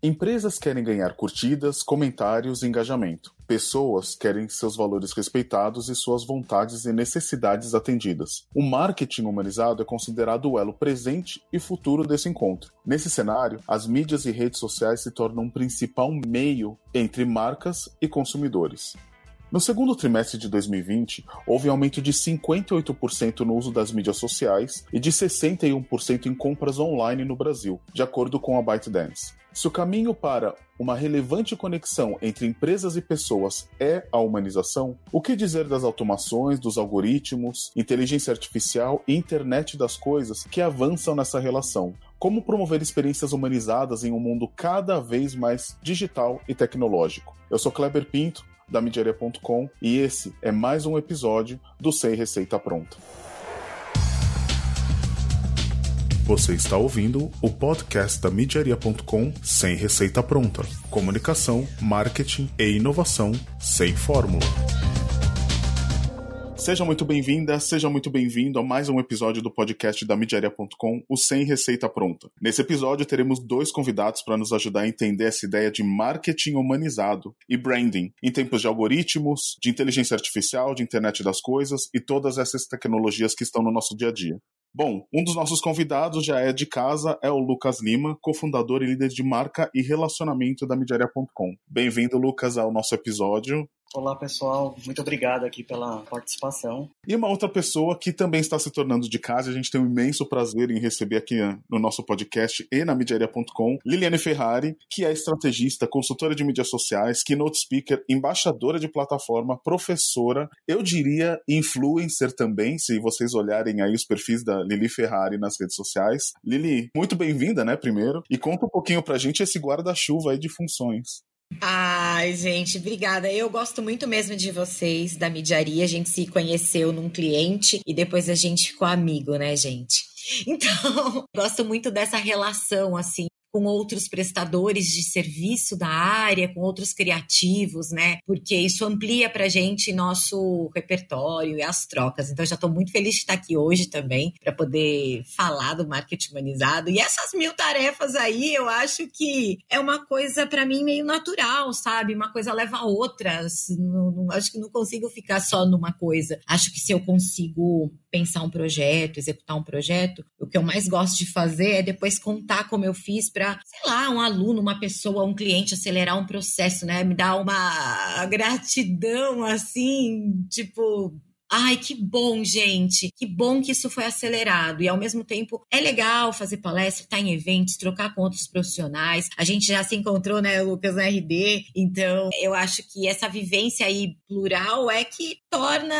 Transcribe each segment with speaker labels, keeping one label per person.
Speaker 1: Empresas querem ganhar curtidas, comentários e engajamento. Pessoas querem seus valores respeitados e suas vontades e necessidades atendidas. O marketing humanizado é considerado o elo presente e futuro desse encontro. Nesse cenário, as mídias e redes sociais se tornam um principal meio entre marcas e consumidores. No segundo trimestre de 2020, houve aumento de 58% no uso das mídias sociais e de 61% em compras online no Brasil, de acordo com a ByteDance. Se o caminho para uma relevante conexão entre empresas e pessoas é a humanização, o que dizer das automações, dos algoritmos, inteligência artificial e internet das coisas que avançam nessa relação? Como promover experiências humanizadas em um mundo cada vez mais digital e tecnológico? Eu sou Kleber Pinto, da Midiaria.com, e esse é mais um episódio do Sem Receita Pronta. Você está ouvindo o podcast da Midiaria.com sem receita pronta. Comunicação, marketing e inovação sem fórmula. Seja muito bem-vinda, seja muito bem-vindo a mais um episódio do podcast da Midiaria.com, o Sem Receita Pronta. Nesse episódio teremos dois convidados para nos ajudar a entender essa ideia de marketing humanizado e branding em tempos de algoritmos, de inteligência artificial, de internet das coisas e todas essas tecnologias que estão no nosso dia a dia. Bom, um dos nossos convidados já é de casa, é o Lucas Lima, cofundador e líder de marca e relacionamento da Midiaria.com. Bem-vindo, Lucas, ao nosso episódio.
Speaker 2: Olá, pessoal. Muito obrigado aqui pela participação.
Speaker 1: E uma outra pessoa que também está se tornando de casa, a gente tem um imenso prazer em receber aqui no nosso podcast e na Mediaria.com, Liliane Ferrari, que é estrategista, consultora de mídias sociais, keynote speaker, embaixadora de plataforma, professora, eu diria influencer também, se vocês olharem aí os perfis da Lili Ferrari nas redes sociais. Lili, muito bem-vinda, né, primeiro, e conta um pouquinho pra gente esse guarda-chuva aí de funções.
Speaker 3: Ai, gente, obrigada. Eu gosto muito mesmo de vocês, da Midiaria. A gente se conheceu num cliente e depois a gente ficou amigo, né, gente? Então, gosto muito dessa relação, assim, com outros prestadores de serviço da área, com outros criativos, né? Porque isso amplia para a gente nosso repertório e as trocas. Então, já estou muito feliz de estar aqui hoje também para poder falar do marketing humanizado. E essas mil tarefas aí, eu acho que é uma coisa para mim meio natural, sabe? Uma coisa leva a outras. Não, não, acho que não consigo ficar só numa coisa. Acho que se eu consigo pensar um projeto, executar um projeto, o que eu mais gosto de fazer é depois contar como eu fiz para, sei lá, um aluno, uma pessoa, um cliente acelerar um processo, né? Me dar uma gratidão assim, tipo, Ai, que bom, gente. Que bom que isso foi acelerado. E ao mesmo tempo é legal fazer palestra, estar tá em eventos, trocar com outros profissionais. A gente já se encontrou, né, Lucas, na RD. Então, eu acho que essa vivência aí plural é que torna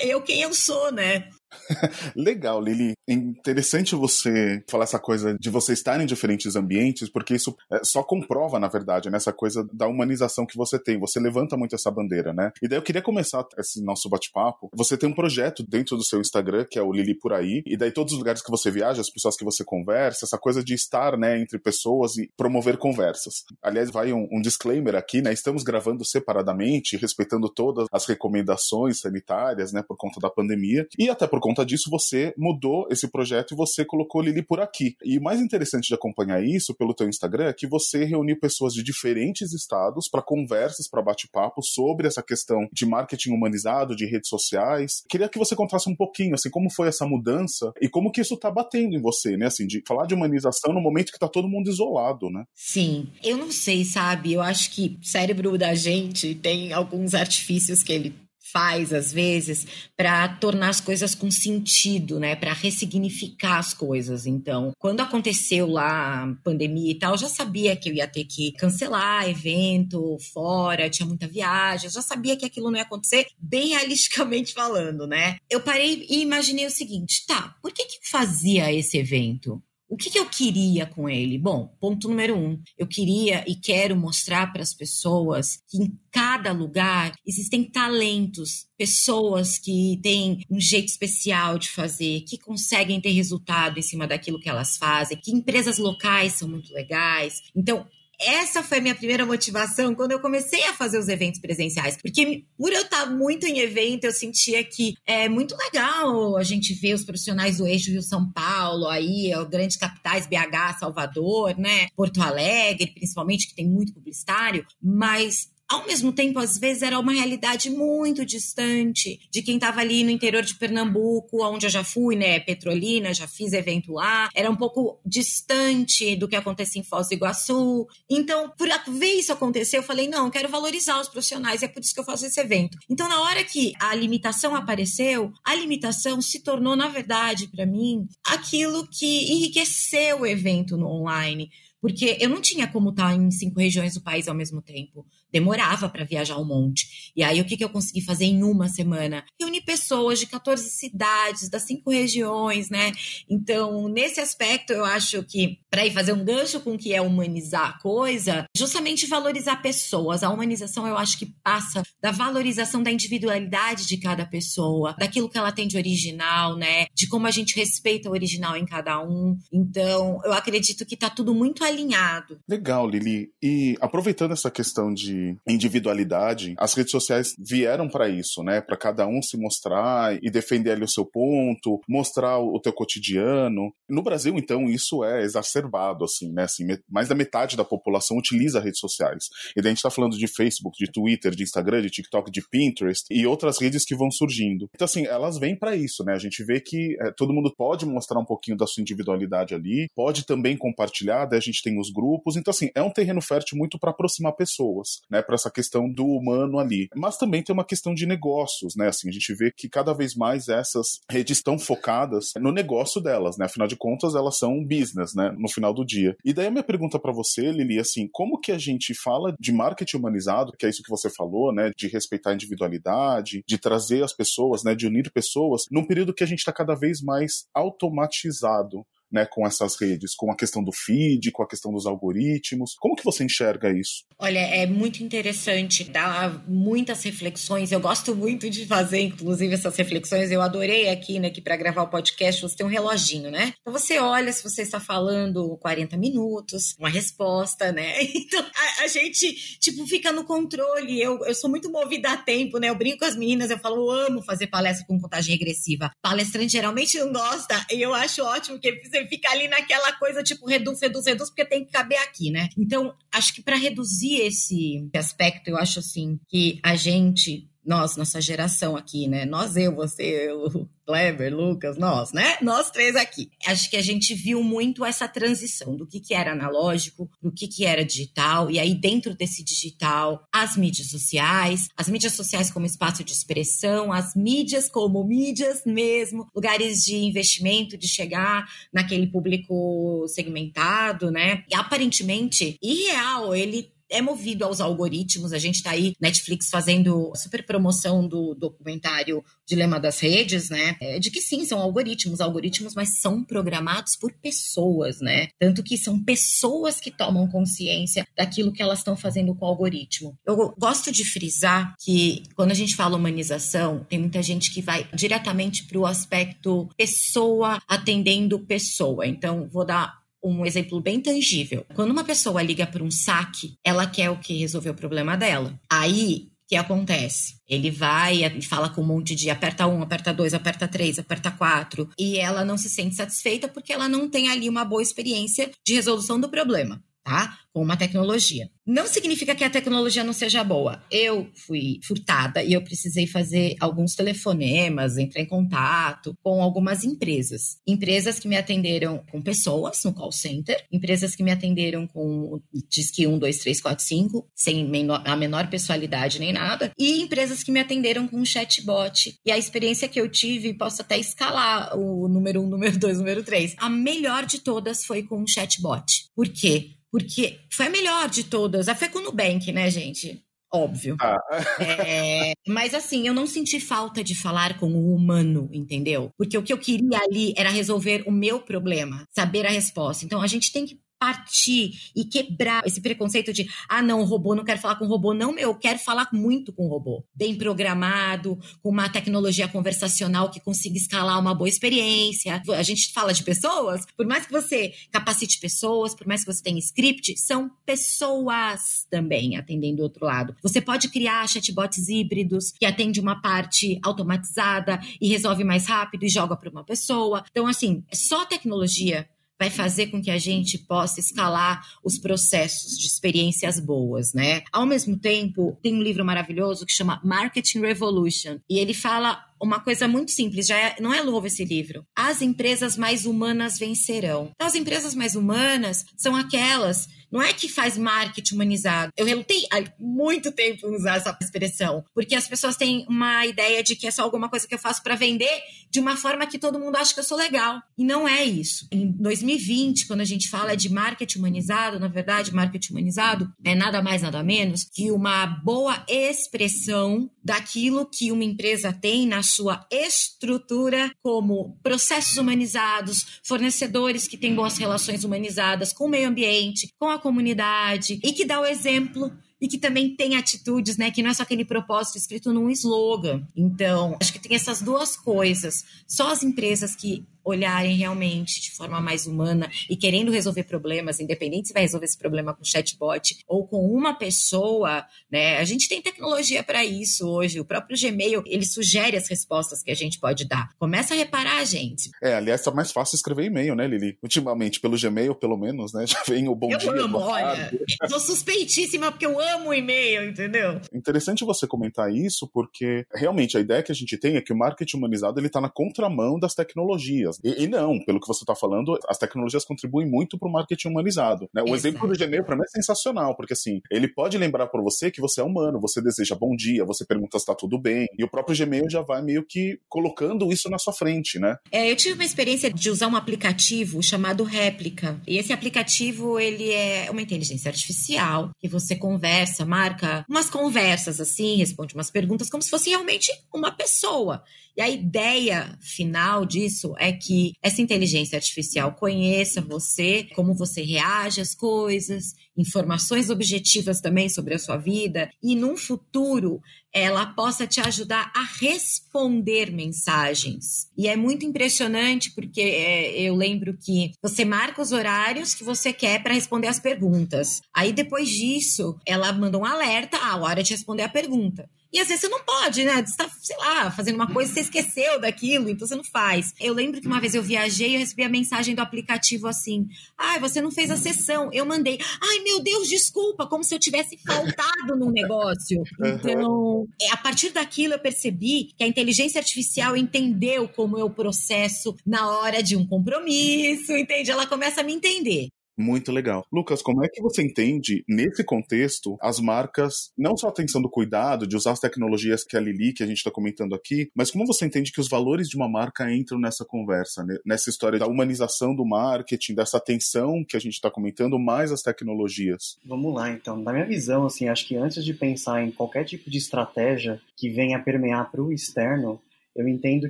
Speaker 3: eu quem eu sou, né?
Speaker 1: Legal, Lili. É interessante você falar essa coisa de você estar em diferentes ambientes, porque isso é, só comprova, na verdade, né, coisa da humanização que você tem. Você levanta muito essa bandeira, né? E daí eu queria começar esse nosso bate-papo. Você tem um projeto dentro do seu Instagram, que é o Lili Por Aí, e daí todos os lugares que você viaja, as pessoas que você conversa, essa coisa de estar, né, entre pessoas e promover conversas. Aliás, vai um, um disclaimer aqui, né? Estamos gravando separadamente, respeitando todas as recomendações sanitárias, né, por conta da pandemia, e até por conta disso, você mudou esse projeto e você colocou Lili por aqui. E o mais interessante de acompanhar isso pelo teu Instagram é que você reuniu pessoas de diferentes estados para conversas, para bate-papo sobre essa questão de marketing humanizado, de redes sociais. Queria que você contasse um pouquinho, assim, como foi essa mudança e como que isso tá batendo em você, né? Assim, de falar de humanização no momento que tá todo mundo isolado, né?
Speaker 3: Sim. Eu não sei, sabe? Eu acho que o cérebro da gente tem alguns artifícios que ele faz às vezes para tornar as coisas com sentido, né, para ressignificar as coisas. Então, quando aconteceu lá a pandemia e tal, eu já sabia que eu ia ter que cancelar evento fora, tinha muita viagem, eu já sabia que aquilo não ia acontecer, bem realisticamente falando, né? Eu parei e imaginei o seguinte, tá, por que que fazia esse evento? O que, que, eu queria com ele? Bom, ponto número um, eu queria e quero mostrar para as pessoas que em cada lugar existem talentos, pessoas que têm um jeito especial de fazer, que conseguem ter resultado em cima daquilo que elas fazem, que empresas locais são muito legais. Então, essa foi a minha primeira motivação quando eu comecei a fazer os eventos presenciais. Porque por eu estar muito em evento, eu sentia que é muito legal a gente ver os profissionais do eixo Rio-São Paulo, aí, grandes capitais, BH, Salvador, né? Porto Alegre, principalmente, que tem muito publicitário, mas ao mesmo tempo, às vezes, era uma realidade muito distante de quem estava ali no interior de Pernambuco, onde eu já fui, né? Petrolina, já fiz evento lá. Era um pouco distante do que acontecia em Foz do Iguaçu. Então, por ver isso acontecer, eu falei: não, quero valorizar os profissionais, é por isso que eu faço esse evento. Então, na hora que a limitação apareceu, a limitação se tornou, na verdade, para mim, aquilo que enriqueceu o evento no online porque eu não tinha como estar em cinco regiões do país ao mesmo tempo demorava para viajar um monte. E aí, o que, que eu consegui fazer em uma semana? Reunir pessoas de 14 cidades, das cinco regiões, né? Então, nesse aspecto, eu acho que, para ir fazer um gancho com o que é humanizar a coisa, justamente valorizar pessoas. A humanização, eu acho que passa da valorização da individualidade de cada pessoa, daquilo que ela tem de original, né? De como a gente respeita o original em cada um. Então, eu acredito que tá tudo muito alinhado.
Speaker 1: Legal, Lili. E aproveitando essa questão de individualidade, as redes sociais vieram para isso, né? Para cada um se mostrar e defender ali o seu ponto, mostrar o teu cotidiano. No Brasil, então, isso é exacerbado, assim, né? Assim, mais da metade da população utiliza redes sociais. E daí a gente está falando de Facebook, de Twitter, de Instagram, de TikTok, de Pinterest e outras redes que vão surgindo. Então, assim, elas vêm para isso, né? A gente vê que é, todo mundo pode mostrar um pouquinho da sua individualidade ali, pode também compartilhar, daí a gente tem os grupos. Então, assim, é um terreno fértil muito para aproximar pessoas né, para essa questão do humano ali. Mas também tem uma questão de negócios, né? Assim, a gente vê que cada vez mais essas redes estão focadas no negócio delas, né? Afinal de contas, elas são um business, né, no final do dia. E daí a minha pergunta para você, Lili, assim, como que a gente fala de marketing humanizado, que é isso que você falou, né, de respeitar a individualidade, de trazer as pessoas, né, de unir pessoas, num período que a gente está cada vez mais automatizado né, com essas redes, com a questão do feed, com a questão dos algoritmos. Como que você enxerga isso?
Speaker 3: Olha, é muito interessante, dá muitas reflexões. Eu gosto muito de fazer, inclusive, essas reflexões. Eu adorei aqui, né, que para gravar o podcast você tem um reloginho, né? Então você olha se você está falando 40 minutos, uma resposta, né? Então a, a gente, tipo, fica no controle. Eu, eu sou muito movida a tempo, né? Eu brinco com as meninas, eu falo, eu amo fazer palestra com contagem regressiva. Palestrante geralmente não gosta, e eu acho ótimo que você fica ali naquela coisa tipo reduz, reduz, reduz, porque tem que caber aqui, né? Então, acho que para reduzir esse aspecto, eu acho assim que a gente nós, nossa geração aqui, né? Nós, eu, você, o Kleber, Lucas, nós, né? Nós três aqui. Acho que a gente viu muito essa transição do que, que era analógico para o que, que era digital, e aí dentro desse digital, as mídias sociais, as mídias sociais como espaço de expressão, as mídias como mídias mesmo, lugares de investimento, de chegar naquele público segmentado, né? E aparentemente, irreal, ele é movido aos algoritmos. A gente está aí, Netflix, fazendo super promoção do documentário Dilema das Redes, né? É, de que sim, são algoritmos, algoritmos, mas são programados por pessoas, né? Tanto que são pessoas que tomam consciência daquilo que elas estão fazendo com o algoritmo. Eu gosto de frisar que quando a gente fala humanização, tem muita gente que vai diretamente para o aspecto pessoa atendendo pessoa. Então, vou dar um exemplo bem tangível. Quando uma pessoa liga para um saque, ela quer o que? Resolver o problema dela. Aí, que acontece? Ele vai e fala com um monte de aperta um, aperta dois, aperta três, aperta quatro, e ela não se sente satisfeita porque ela não tem ali uma boa experiência de resolução do problema tá? Com uma tecnologia. Não significa que a tecnologia não seja boa. Eu fui furtada e eu precisei fazer alguns telefonemas, entrar em contato com algumas empresas. Empresas que me atenderam com pessoas no call center, empresas que me atenderam com Disque 1, 2, 3, 4, 5, sem a menor pessoalidade nem nada, e empresas que me atenderam com chatbot. E a experiência que eu tive, posso até escalar o número 1, número 2, número 3. A melhor de todas foi com chatbot. Por quê? Porque foi a melhor de todas. A foi com o Nubank, né, gente? Óbvio. Ah. É, mas assim, eu não senti falta de falar com o humano, entendeu? Porque o que eu queria ali era resolver o meu problema, saber a resposta. Então a gente tem que partir e quebrar esse preconceito de ah, não, robô não quero falar com robô. Não, meu, eu quero falar muito com robô. Bem programado, com uma tecnologia conversacional que consiga escalar uma boa experiência. A gente fala de pessoas, por mais que você capacite pessoas, por mais que você tenha script, são pessoas também atendendo o outro lado. Você pode criar chatbots híbridos que atende uma parte automatizada e resolve mais rápido e joga para uma pessoa. Então, assim, só tecnologia vai fazer com que a gente possa escalar os processos de experiências boas, né? Ao mesmo tempo, tem um livro maravilhoso que chama Marketing Revolution e ele fala uma coisa muito simples, já é, não é novo esse livro. As empresas mais humanas vencerão. Então, as empresas mais humanas são aquelas não é que faz marketing humanizado. Eu relutei há muito tempo em usar essa expressão, porque as pessoas têm uma ideia de que é só alguma coisa que eu faço para vender de uma forma que todo mundo acha que eu sou legal. E não é isso. Em 2020, quando a gente fala de marketing humanizado, na verdade, marketing humanizado é nada mais, nada menos que uma boa expressão daquilo que uma empresa tem na sua estrutura, como processos humanizados, fornecedores que têm boas relações humanizadas com o meio ambiente, com a comunidade e que dá o exemplo e que também tem atitudes, né? Que não é só aquele propósito escrito num slogan. Então, acho que tem essas duas coisas. Só as empresas que olharem realmente de forma mais humana e querendo resolver problemas, independente se vai resolver esse problema com chatbot ou com uma pessoa, né? A gente tem tecnologia para isso hoje. O próprio Gmail, ele sugere as respostas que a gente pode dar. Começa a reparar, gente.
Speaker 1: É, aliás, tá mais fácil escrever e-mail, né, Lili? Ultimamente, pelo Gmail, pelo menos, né? Já vem o bom
Speaker 3: eu
Speaker 1: dia.
Speaker 3: Eu amo, olha. Sou suspeitíssima porque eu amo o e-mail, entendeu?
Speaker 1: Interessante você comentar isso, porque realmente a ideia que a gente tem é que o marketing humanizado ele tá na contramão das tecnologias. E, e não, pelo que você está falando, as tecnologias contribuem muito para o marketing humanizado. Né? O Exato. exemplo do Gmail, para mim, é sensacional, porque assim, ele pode lembrar para você que você é humano, você deseja bom dia, você pergunta se está tudo bem, e o próprio Gmail já vai meio que colocando isso na sua frente, né?
Speaker 3: É, eu tive uma experiência de usar um aplicativo chamado Réplica, e esse aplicativo, ele é uma inteligência artificial, que você conversa, marca umas conversas assim, responde umas perguntas como se fosse realmente uma pessoa. E a ideia final disso é que essa inteligência artificial conheça você, como você reage às coisas, informações objetivas também sobre a sua vida, e num futuro ela possa te ajudar a responder mensagens. E é muito impressionante porque é, eu lembro que você marca os horários que você quer para responder as perguntas. Aí depois disso, ela manda um alerta, ah, hora de responder a pergunta. E às vezes você não pode, né? Você tá, sei lá, fazendo uma coisa e você esqueceu daquilo, então você não faz. Eu lembro que uma vez eu viajei e eu recebi a mensagem do aplicativo assim: ai, ah, você não fez a sessão. Eu mandei, ai meu Deus, desculpa, como se eu tivesse faltado num negócio. Então, é, a partir daquilo eu percebi que a inteligência artificial entendeu como eu processo na hora de um compromisso, entende? Ela começa a me entender.
Speaker 1: Muito legal. Lucas, como é que você entende, nesse contexto, as marcas, não só a atenção do cuidado, de usar as tecnologias que a Lili, que a gente está comentando aqui, mas como você entende que os valores de uma marca entram nessa conversa, né? nessa história da humanização do marketing, dessa atenção que a gente está comentando, mais as tecnologias?
Speaker 2: Vamos lá, então. Na minha visão, assim, acho que antes de pensar em qualquer tipo de estratégia que venha permear para o externo, eu entendo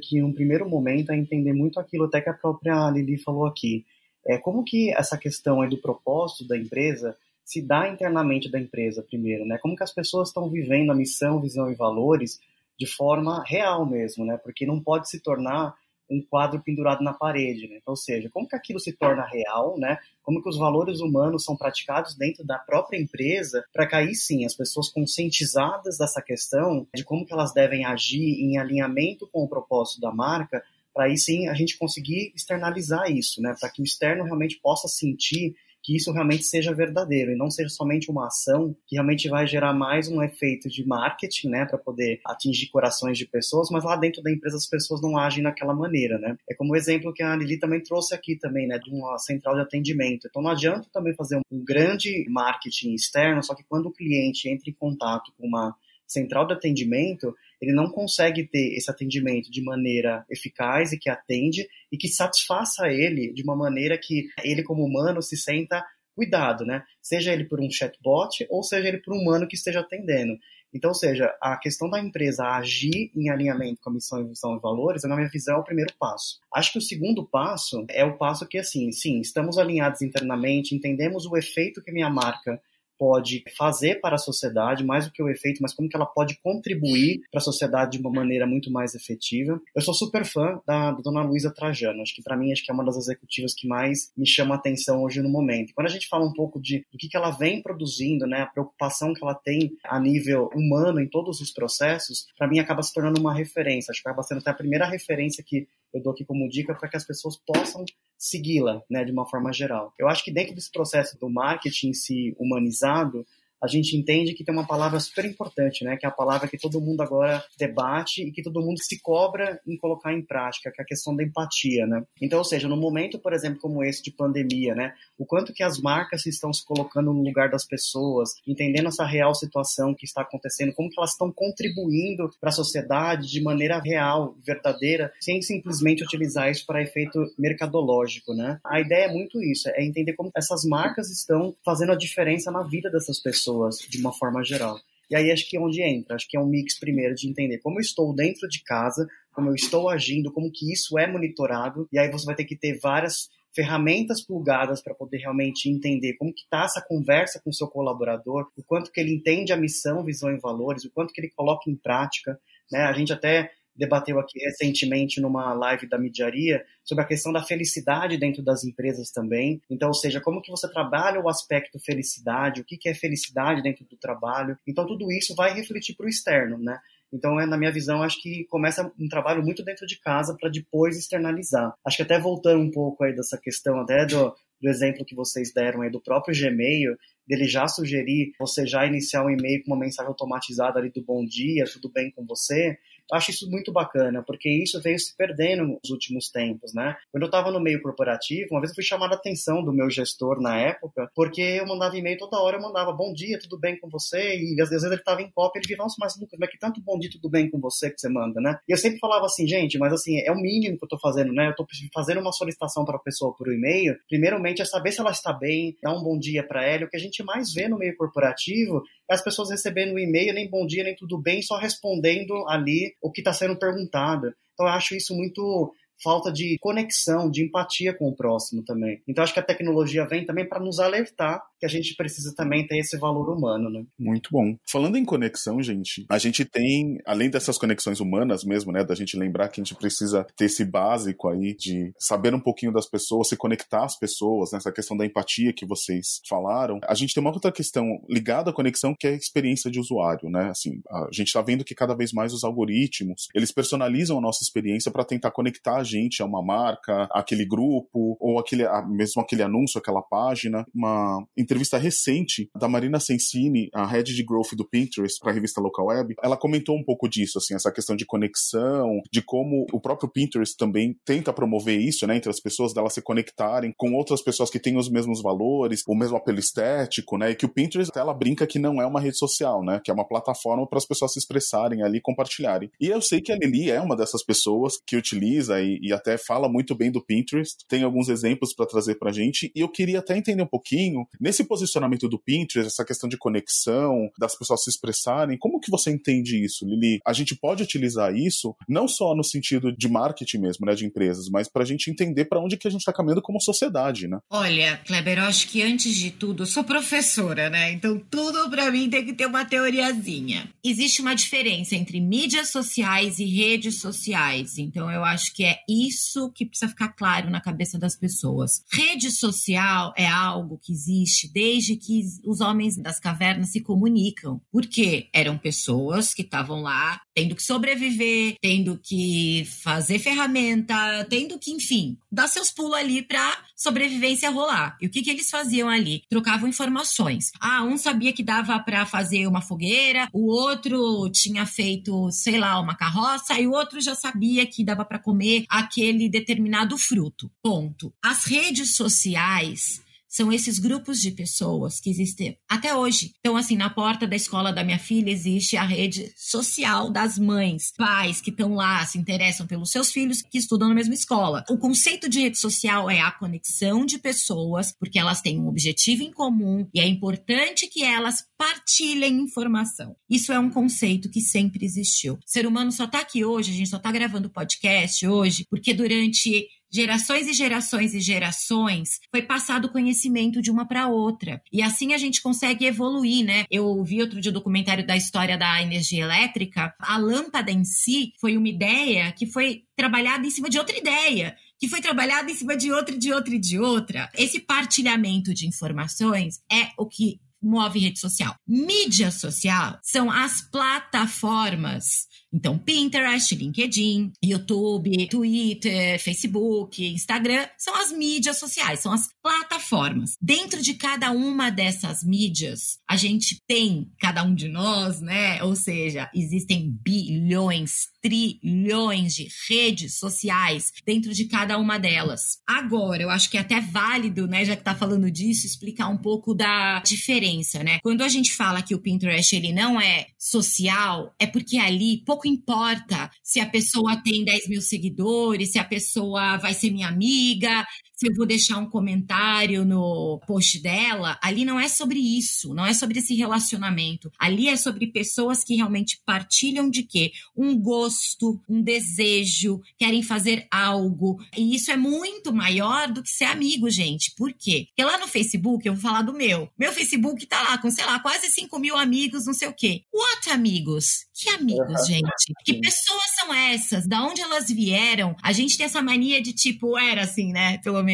Speaker 2: que um primeiro momento é entender muito aquilo até que a própria Lili falou aqui é, como que essa questão aí do propósito da empresa se dá internamente da empresa primeiro, né? Como que as pessoas estão vivendo a missão, visão e valores de forma real mesmo, né? Porque não pode se tornar um quadro pendurado na parede, né? Ou seja, como que aquilo se torna real, né? Como que os valores humanos são praticados dentro da própria empresa para que sim as pessoas conscientizadas dessa questão de como que elas devem agir em alinhamento com o propósito da marca para aí sim a gente conseguir externalizar isso, né? Para que o externo realmente possa sentir que isso realmente seja verdadeiro e não seja somente uma ação que realmente vai gerar mais um efeito de marketing, né, para poder atingir corações de pessoas, mas lá dentro da empresa as pessoas não agem naquela maneira, né? É como o exemplo que a Lili também trouxe aqui também, né, de uma central de atendimento. Então não adianta também fazer um grande marketing externo, só que quando o cliente entra em contato com uma central de atendimento, ele não consegue ter esse atendimento de maneira eficaz e que atende e que satisfaça ele de uma maneira que ele, como humano, se senta cuidado, né? Seja ele por um chatbot ou seja ele por um humano que esteja atendendo. Então, ou seja, a questão da empresa agir em alinhamento com a missão visão e valores, na minha visão, é o primeiro passo. Acho que o segundo passo é o passo que, assim, sim, estamos alinhados internamente, entendemos o efeito que minha marca pode fazer para a sociedade, mais do que o efeito, mas como que ela pode contribuir para a sociedade de uma maneira muito mais efetiva. Eu sou super fã da, da dona Luísa Trajano, acho que para mim acho que é uma das executivas que mais me chama a atenção hoje no momento. Quando a gente fala um pouco de do que, que ela vem produzindo, né, a preocupação que ela tem a nível humano em todos os processos, para mim acaba se tornando uma referência, acho que acaba sendo até a primeira referência que eu dou aqui como dica para que as pessoas possam segui-la, né, de uma forma geral. Eu acho que dentro desse processo do marketing se humanizado, a gente entende que tem uma palavra super importante, né? Que é a palavra que todo mundo agora debate e que todo mundo se cobra em colocar em prática, que é a questão da empatia, né? Então, ou seja, no momento, por exemplo, como esse de pandemia, né? O quanto que as marcas estão se colocando no lugar das pessoas, entendendo essa real situação que está acontecendo, como que elas estão contribuindo para a sociedade de maneira real, verdadeira, sem simplesmente utilizar isso para efeito mercadológico, né? A ideia é muito isso, é entender como essas marcas estão fazendo a diferença na vida dessas pessoas pessoas de uma forma geral. E aí acho que é onde entra, acho que é um mix primeiro de entender como eu estou dentro de casa, como eu estou agindo, como que isso é monitorado, e aí você vai ter que ter várias ferramentas plugadas para poder realmente entender como que está essa conversa com o seu colaborador, o quanto que ele entende a missão, visão e valores, o quanto que ele coloca em prática, né? A gente até debateu aqui recentemente numa live da Midiaria sobre a questão da felicidade dentro das empresas também. Então, ou seja, como que você trabalha o aspecto felicidade, o que, que é felicidade dentro do trabalho. Então, tudo isso vai refletir para o externo, né? Então, é, na minha visão, acho que começa um trabalho muito dentro de casa para depois externalizar. Acho que até voltando um pouco aí dessa questão até do, do exemplo que vocês deram aí do próprio Gmail, dele já sugerir você já iniciar um e-mail com uma mensagem automatizada ali do bom dia, tudo bem com você, acho isso muito bacana, porque isso veio se perdendo nos últimos tempos, né? Quando eu estava no meio corporativo, uma vez eu fui chamada a atenção do meu gestor na época, porque eu mandava e-mail toda hora, eu mandava bom dia, tudo bem com você? E às vezes ele estava em cópia, ele virava, nossa, mas Lucas, mas que tanto bom dia, tudo bem com você que você manda, né? E eu sempre falava assim, gente, mas assim, é o mínimo que eu estou fazendo, né? Eu estou fazendo uma solicitação para a pessoa por e-mail, primeiramente é saber se ela está bem, dar um bom dia para ela, o que a gente mais vê no meio corporativo é as pessoas recebendo e-mail, nem bom dia, nem tudo bem, só respondendo ali o que está sendo perguntado. Então eu acho isso muito falta de conexão, de empatia com o próximo também. Então acho que a tecnologia vem também para nos alertar que a gente precisa também ter esse valor humano, né?
Speaker 1: Muito bom. Falando em conexão, gente, a gente tem, além dessas conexões humanas mesmo, né, da gente lembrar que a gente precisa ter esse básico aí de saber um pouquinho das pessoas, se conectar às pessoas, nessa né, questão da empatia que vocês falaram. A gente tem uma outra questão ligada à conexão que é a experiência de usuário, né? Assim, a gente está vendo que cada vez mais os algoritmos, eles personalizam a nossa experiência para tentar conectar a gente a uma marca, aquele grupo, ou aquele, mesmo aquele anúncio, aquela página. Uma entrevista recente da Marina Sensini, a head de growth do Pinterest, para a revista Local Web, ela comentou um pouco disso, assim, essa questão de conexão, de como o próprio Pinterest também tenta promover isso, né, entre as pessoas, delas se conectarem com outras pessoas que têm os mesmos valores, o mesmo apelo estético, né, e que o Pinterest, ela brinca que não é uma rede social, né, que é uma plataforma para as pessoas se expressarem ali compartilharem. E eu sei que a Lili é uma dessas pessoas que utiliza e, e até fala muito bem do Pinterest, tem alguns exemplos para trazer para gente, e eu queria até entender um pouquinho, nesse posicionamento do Pinterest, essa questão de conexão, das pessoas se expressarem, como que você entende isso, Lili? A gente pode utilizar isso não só no sentido de marketing mesmo, né, de empresas, mas para a gente entender para onde que a gente está caminhando como sociedade, né?
Speaker 3: Olha, Kleber, eu acho que antes de tudo, eu sou professora, né? Então tudo para mim tem que ter uma teoriazinha. Existe uma diferença entre mídias sociais e redes sociais, então eu acho que é isso que precisa ficar claro na cabeça das pessoas. Rede social é algo que existe desde que os homens das cavernas se comunicam. Porque eram pessoas que estavam lá tendo que sobreviver, tendo que fazer ferramenta, tendo que, enfim, dar seus pulos ali para sobrevivência rolar. E o que, que eles faziam ali? Trocavam informações. Ah, um sabia que dava para fazer uma fogueira, o outro tinha feito, sei lá, uma carroça, e o outro já sabia que dava para comer aquele determinado fruto. Ponto. As redes sociais são esses grupos de pessoas que existem até hoje. Então, assim, na porta da escola da minha filha existe a rede social das mães, pais que estão lá, se interessam pelos seus filhos que estudam na mesma escola. O conceito de rede social é a conexão de pessoas, porque elas têm um objetivo em comum e é importante que elas partilhem informação. Isso é um conceito que sempre existiu. O ser humano só está aqui hoje, a gente só está gravando podcast hoje, porque durante gerações e gerações e gerações, foi passado conhecimento de uma para outra. E assim a gente consegue evoluir, né? Eu vi outro dia o documentário da história da energia elétrica. A lâmpada em si foi uma ideia que foi trabalhada em cima de outra ideia que foi trabalhada em cima de outra, de outra e de outra. Esse partilhamento de informações é o que move rede social. Mídia social são as plataformas então, Pinterest, LinkedIn, YouTube, Twitter, Facebook, Instagram são as mídias sociais, são as plataformas. Dentro de cada uma dessas mídias, a gente tem, cada um de nós, né? Ou seja, existem bilhões, trilhões de redes sociais dentro de cada uma delas. Agora, eu acho que é até válido, né, já que tá falando disso, explicar um pouco da diferença, né? Quando a gente fala que o Pinterest ele não é social, é porque ali pouco pouco importa se a pessoa tem 10 mil seguidores, se a pessoa vai ser minha amiga, se eu vou deixar um comentário no post dela, ali não é sobre isso, não é sobre esse relacionamento. Ali é sobre pessoas que realmente partilham de quê? Um gosto, um desejo, querem fazer algo. E isso é muito maior do que ser amigo, gente. Por quê? Porque lá no Facebook, eu vou falar do meu. Meu Facebook tá lá com, sei lá, quase 5 mil amigos, não sei o quê. What amigos? Que amigos, gente? Que pessoas são essas? Da onde elas vieram? A gente tem essa mania de tipo, era assim, né? Pelo menos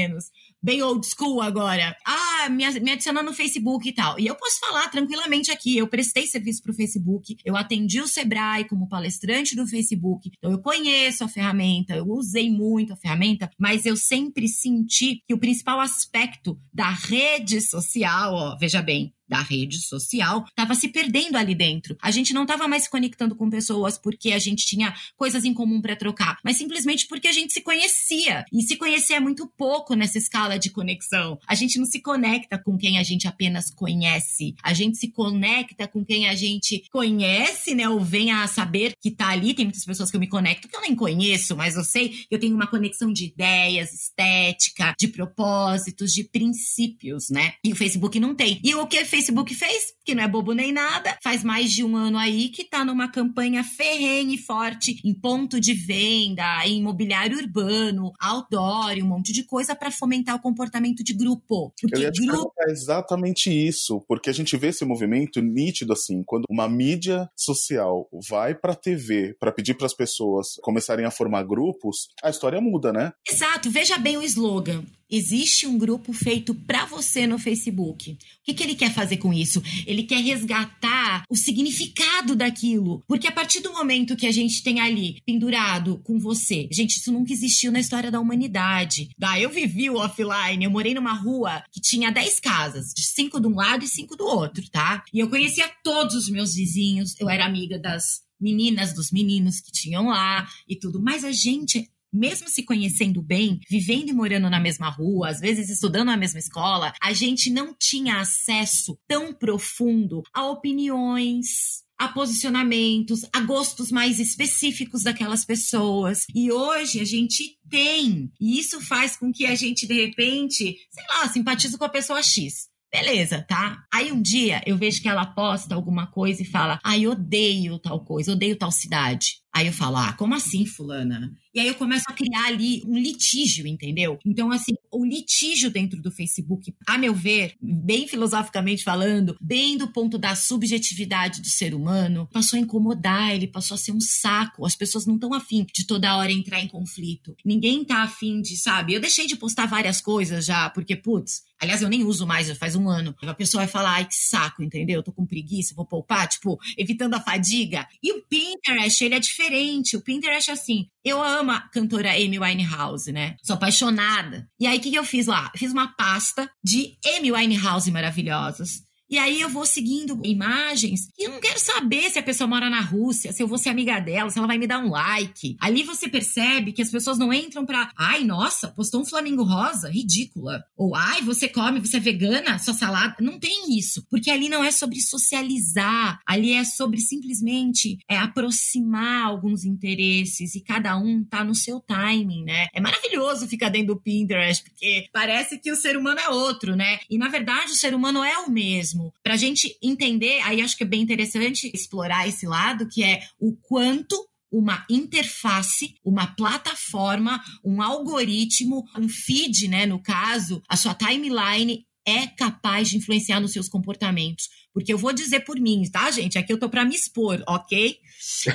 Speaker 3: bem old school agora. Ah, me, me no Facebook e tal. E eu posso falar tranquilamente aqui. Eu prestei serviço para o Facebook, eu atendi o Sebrae como palestrante do Facebook. Então eu conheço a ferramenta, eu usei muito a ferramenta, mas eu sempre senti que o principal aspecto da rede social, ó, veja bem, da rede social estava se perdendo ali dentro. A gente não estava mais se conectando com pessoas porque a gente tinha coisas em comum para trocar, mas simplesmente porque a gente se conhecia. E se conhecer é muito pouco nessa escala de conexão. A gente não se conecta com quem a gente apenas conhece. A gente se conecta com quem a gente conhece, né? Ou vem a saber que tá ali. Tem muitas pessoas que eu me conecto que eu nem conheço, mas eu sei que eu tenho uma conexão de ideias, estética, de propósitos, de princípios, né? E o Facebook não tem. E o que fez Facebook fez, que não é bobo nem nada, faz mais de um ano aí que está numa campanha ferrenha e forte em ponto de venda, em imobiliário urbano, outdoor, um monte de coisa para fomentar o comportamento de grupo.
Speaker 1: Porque Eu ia te grupo... exatamente isso, porque a gente vê esse movimento nítido assim, quando uma mídia social vai para TV para pedir para as pessoas começarem a formar grupos, a história muda, né?
Speaker 3: Exato, veja bem o slogan existe um grupo feito para você no Facebook. O que, que ele quer fazer com isso? Ele quer resgatar o significado daquilo. Porque a partir do momento que a gente tem ali pendurado com você, gente, isso nunca existiu na história da humanidade. Ah, eu vivi o offline, eu morei numa rua que tinha 10 casas, de cinco de um lado e cinco do outro, tá? E eu conhecia todos os meus vizinhos, eu era amiga das meninas, dos meninos que tinham lá e tudo. Mas a gente mesmo se conhecendo bem, vivendo e morando na mesma rua, às vezes estudando na mesma escola, a gente não tinha acesso tão profundo a opiniões, a posicionamentos, a gostos mais específicos daquelas pessoas. E hoje a gente tem. E isso faz com que a gente, de repente, sei lá, simpatize com a pessoa X. Beleza, tá? Aí um dia eu vejo que ela posta alguma coisa e fala: Ai, odeio tal coisa, odeio tal cidade. Aí eu falo, ah, como assim, fulana? E aí eu começo a criar ali um litígio, entendeu? Então, assim, o litígio dentro do Facebook, a meu ver, bem filosoficamente falando, bem do ponto da subjetividade do ser humano, passou a incomodar, ele passou a ser um saco. As pessoas não estão afim de toda hora entrar em conflito. Ninguém tá afim de, sabe? Eu deixei de postar várias coisas já, porque, putz, aliás, eu nem uso mais, já faz um ano. A pessoa vai falar, ai, que saco, entendeu? Eu tô com preguiça, vou poupar, tipo, evitando a fadiga. E o Pinterest, ele é diferente diferente. O Pinterest é assim. Eu amo a cantora Amy Winehouse, né? Sou apaixonada. E aí, o que, que eu fiz lá? Fiz uma pasta de Amy Winehouse maravilhosas. E aí eu vou seguindo imagens e eu não quero saber se a pessoa mora na Rússia, se eu vou ser amiga dela, se ela vai me dar um like. Ali você percebe que as pessoas não entram pra, ai, nossa, postou um flamingo rosa, ridícula. Ou, ai, você come, você é vegana, sua salada. Não tem isso. Porque ali não é sobre socializar, ali é sobre simplesmente é, aproximar alguns interesses e cada um tá no seu timing, né? É maravilhoso ficar dentro do Pinterest, porque parece que o ser humano é outro, né? E na verdade o ser humano é o mesmo. Pra gente entender, aí acho que é bem interessante explorar esse lado, que é o quanto uma interface, uma plataforma, um algoritmo, um feed, né, no caso, a sua timeline é capaz de influenciar nos seus comportamentos. Porque eu vou dizer por mim, tá, gente? Aqui eu tô para me expor, ok?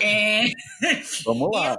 Speaker 1: É... Vamos lá.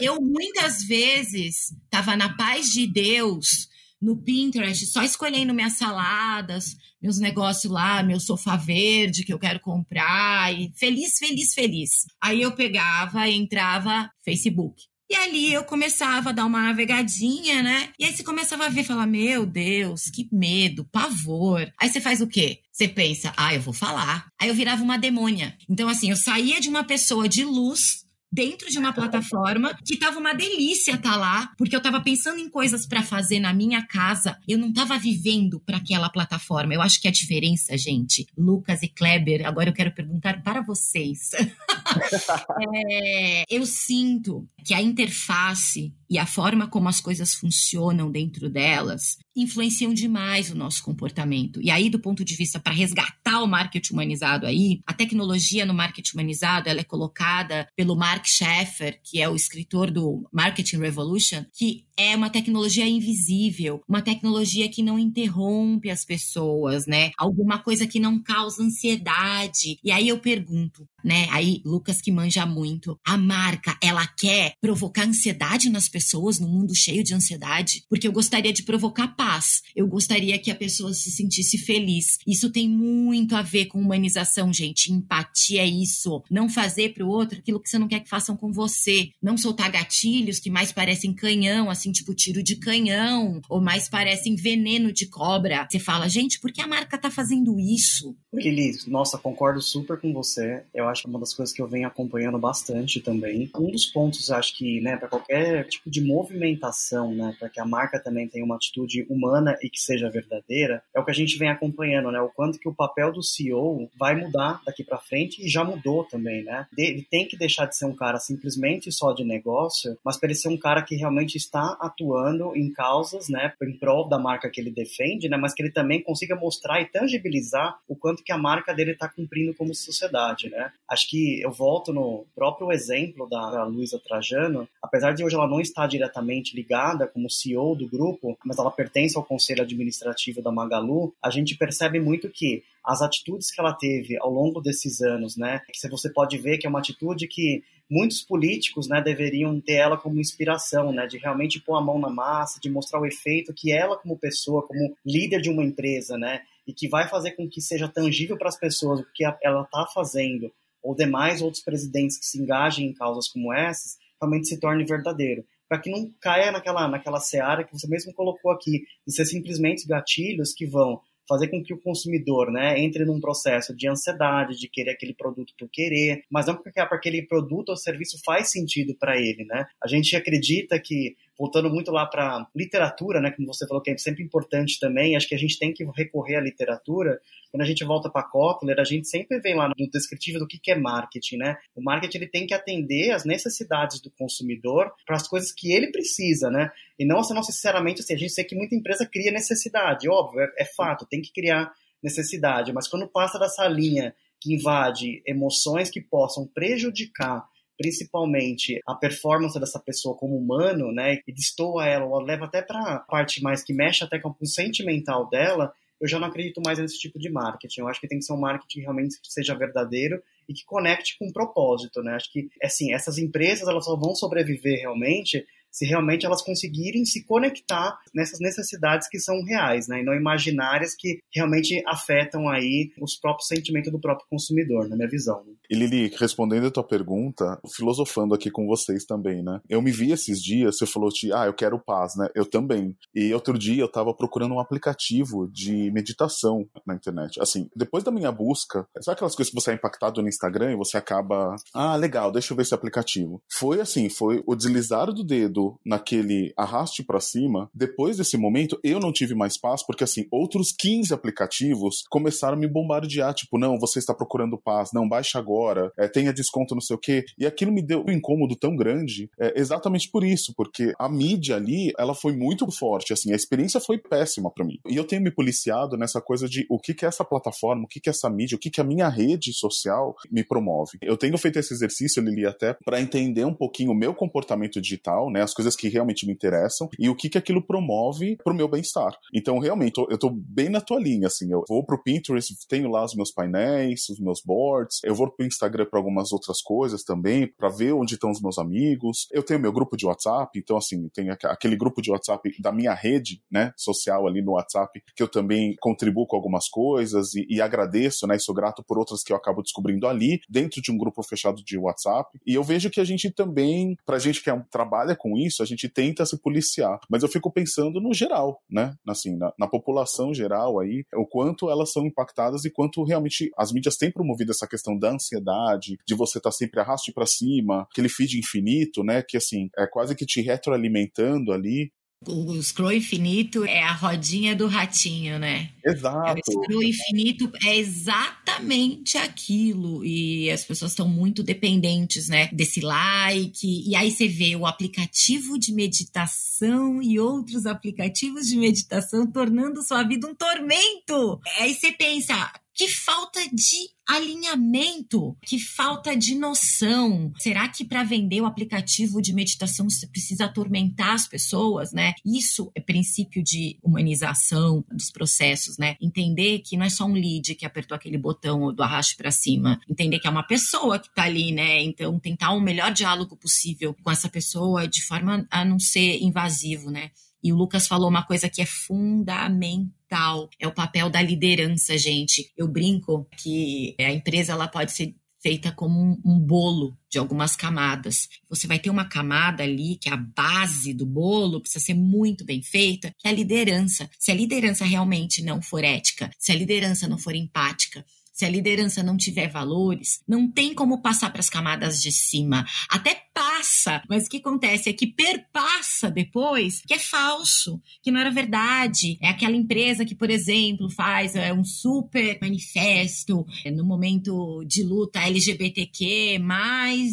Speaker 3: Eu, eu muitas vezes tava na paz de Deus no Pinterest, só escolhendo minhas saladas, meus negócios lá, meu sofá verde que eu quero comprar, e feliz, feliz, feliz. Aí eu pegava, entrava Facebook. E ali eu começava a dar uma navegadinha, né? E aí você começava a ver, falar, meu Deus, que medo, pavor. Aí você faz o quê? Você pensa, ah, eu vou falar. Aí eu virava uma demônia. Então, assim, eu saía de uma pessoa de luz dentro de uma plataforma que tava uma delícia estar tá lá, porque eu tava pensando em coisas para fazer na minha casa, eu não tava vivendo para aquela plataforma. Eu acho que a diferença, gente, Lucas e Kleber, agora eu quero perguntar para vocês. é, eu sinto que a interface e a forma como as coisas funcionam dentro delas influenciam demais o nosso comportamento. E aí, do ponto de vista para resgatar o marketing humanizado aí, a tecnologia no marketing humanizado ela é colocada pelo Mark Schaeffer, que é o escritor do Marketing Revolution, que é uma tecnologia invisível, uma tecnologia que não interrompe as pessoas, né? Alguma coisa que não causa ansiedade. E aí eu pergunto, né? Aí Lucas que manja muito, a marca, ela quer provocar ansiedade nas pessoas no mundo cheio de ansiedade, porque eu gostaria de provocar paz. Eu gostaria que a pessoa se sentisse feliz. Isso tem muito a ver com humanização, gente. Empatia é isso. Não fazer para o outro aquilo que você não quer que façam com você. Não soltar gatilhos que mais parecem canhão, assim, tipo tiro de canhão, ou mais parecem veneno de cobra. Você fala, gente, por que a marca tá fazendo isso?
Speaker 2: Elis, nossa, concordo super com você. Eu acho que é uma das coisas que eu venho acompanhando bastante também. Um dos pontos, acho que, né, para qualquer tipo de movimentação, né, para que a marca também tenha uma atitude humana e que seja verdadeira, é o que a gente vem acompanhando, né? O quanto que o papel do CEO vai mudar daqui para frente e já mudou também, né? Ele tem que deixar de ser um cara simplesmente só de negócio, mas para ele ser um cara que realmente está atuando em causas, né, em prol da marca que ele defende, né, mas que ele também consiga mostrar e tangibilizar o quanto que a marca dele está cumprindo como sociedade, né? Acho que eu volto no próprio exemplo da Luísa Trajano, apesar de hoje ela não estar diretamente ligada como CEO do grupo, mas ela pertence ao conselho administrativo da Magalu, a gente percebe muito que as atitudes que ela teve ao longo desses anos, né, que você pode ver que é uma atitude que muitos políticos, né, deveriam ter ela como inspiração, né, de realmente pôr a mão na massa, de mostrar o efeito que ela como pessoa, como líder de uma empresa, né, e que vai fazer com que seja tangível para as pessoas o que ela está fazendo, ou demais outros presidentes que se engajem em causas como essas, realmente se torne verdadeiro. Para que não caia naquela, naquela seara que você mesmo colocou aqui, de ser simplesmente gatilhos que vão fazer com que o consumidor né, entre num processo de ansiedade, de querer aquele produto por querer, mas não porque aquele produto ou serviço faz sentido para ele. Né? A gente acredita que voltando muito lá para literatura, né, como você falou que é sempre importante também, acho que a gente tem que recorrer à literatura. Quando a gente volta para Kotler, a gente sempre vem lá no descritivo do que, é marketing, né? O marketing ele tem que atender às necessidades do consumidor para as coisas que ele precisa, né? E não, não necessariamente assim, a gente sei que muita empresa cria necessidade, óbvio, é, é fato, tem que criar necessidade, mas quando passa dessa linha que invade emoções que possam prejudicar principalmente a performance dessa pessoa como humano, né, e destoa ela, ou leva até para a parte mais que mexe até com o sentimental dela, eu já não acredito mais nesse tipo de marketing. Eu acho que tem que ser um marketing realmente que seja verdadeiro e que conecte com um propósito, né? Acho que, assim, essas empresas, elas só vão sobreviver realmente se realmente elas conseguirem se conectar nessas necessidades que são reais, né, e não imaginárias que realmente afetam aí os próprios sentimentos do próprio consumidor, na minha visão. Né?
Speaker 1: E Lili, respondendo a tua pergunta, filosofando aqui com vocês também, né? Eu me vi esses dias, você falou de, ah, eu quero paz, né? Eu também. E outro dia eu tava procurando um aplicativo de meditação na internet. Assim, depois da minha busca, sabe aquelas coisas que você é impactado no Instagram e você acaba, ah, legal, deixa eu ver esse aplicativo. Foi assim, foi o deslizar do dedo naquele arraste para cima. Depois desse momento, eu não tive mais paz, porque assim, outros 15 aplicativos começaram a me bombardear, tipo, não, você está procurando paz, não, baixa agora, é, tenha desconto, não sei o quê. E aquilo me deu um incômodo tão grande, é, exatamente por isso, porque a mídia ali, ela foi muito forte, assim, a experiência foi péssima para mim. E eu tenho me policiado nessa coisa de o que que é essa plataforma, o que que é essa mídia, o que que a minha rede social me promove. Eu tenho feito esse exercício, Lili, até para entender um pouquinho o meu comportamento digital, né, as coisas que realmente me interessam e o que que aquilo promove pro meu bem-estar. Então, realmente, eu tô bem na tua linha, assim, eu vou pro Pinterest, tenho lá os meus painéis, os meus boards, eu vou pro Instagram para algumas outras coisas também, para ver onde estão os meus amigos. Eu tenho meu grupo de WhatsApp, então assim, tem aquele grupo de WhatsApp da minha rede, né, social ali no WhatsApp, que eu também contribuo com algumas coisas e, e agradeço, né, e sou grato por outras que eu acabo descobrindo ali, dentro de um grupo fechado de WhatsApp. E eu vejo que a gente também, pra gente que é, trabalha com isso, a gente tenta se policiar. Mas eu fico pensando no geral, né, assim, na, na população geral aí, o quanto elas são impactadas e quanto realmente as mídias têm promovido essa questão da ansiedade, de você estar tá sempre arraste para cima, aquele feed infinito, né, que assim, é quase que te retroalimentando ali,
Speaker 3: o scroll infinito é a rodinha do ratinho, né?
Speaker 1: Exato.
Speaker 3: O scroll infinito é exatamente aquilo. E as pessoas estão muito dependentes, né? Desse like. E aí você vê o aplicativo de meditação e outros aplicativos de meditação tornando sua vida um tormento. Aí você pensa, que falta de alinhamento, que falta de noção. Será que para vender o aplicativo de meditação você precisa atormentar as pessoas, né? Isso é princípio de humanização dos processos, né? Entender que não é só um lead que apertou aquele botão do arraste para cima, entender que é uma pessoa que tá ali, né? Então tentar o melhor diálogo possível com essa pessoa de forma a não ser invasivo, né? E o Lucas falou uma coisa que é fundamental, é o papel da liderança, gente. Eu brinco que a empresa ela pode ser feita como um, um, bolo de algumas camadas. Você vai ter uma camada ali que é a base do bolo, precisa ser muito bem feita, que é a liderança. Se a liderança realmente não for ética, se a liderança não for empática, se a liderança não tiver valores, não tem como passar para as camadas de cima. Até passa, mas o que acontece é que perpassa depois que é falso, que não era verdade. É aquela empresa que, por exemplo, faz é, um super manifesto é, no momento de luta LGBTQ,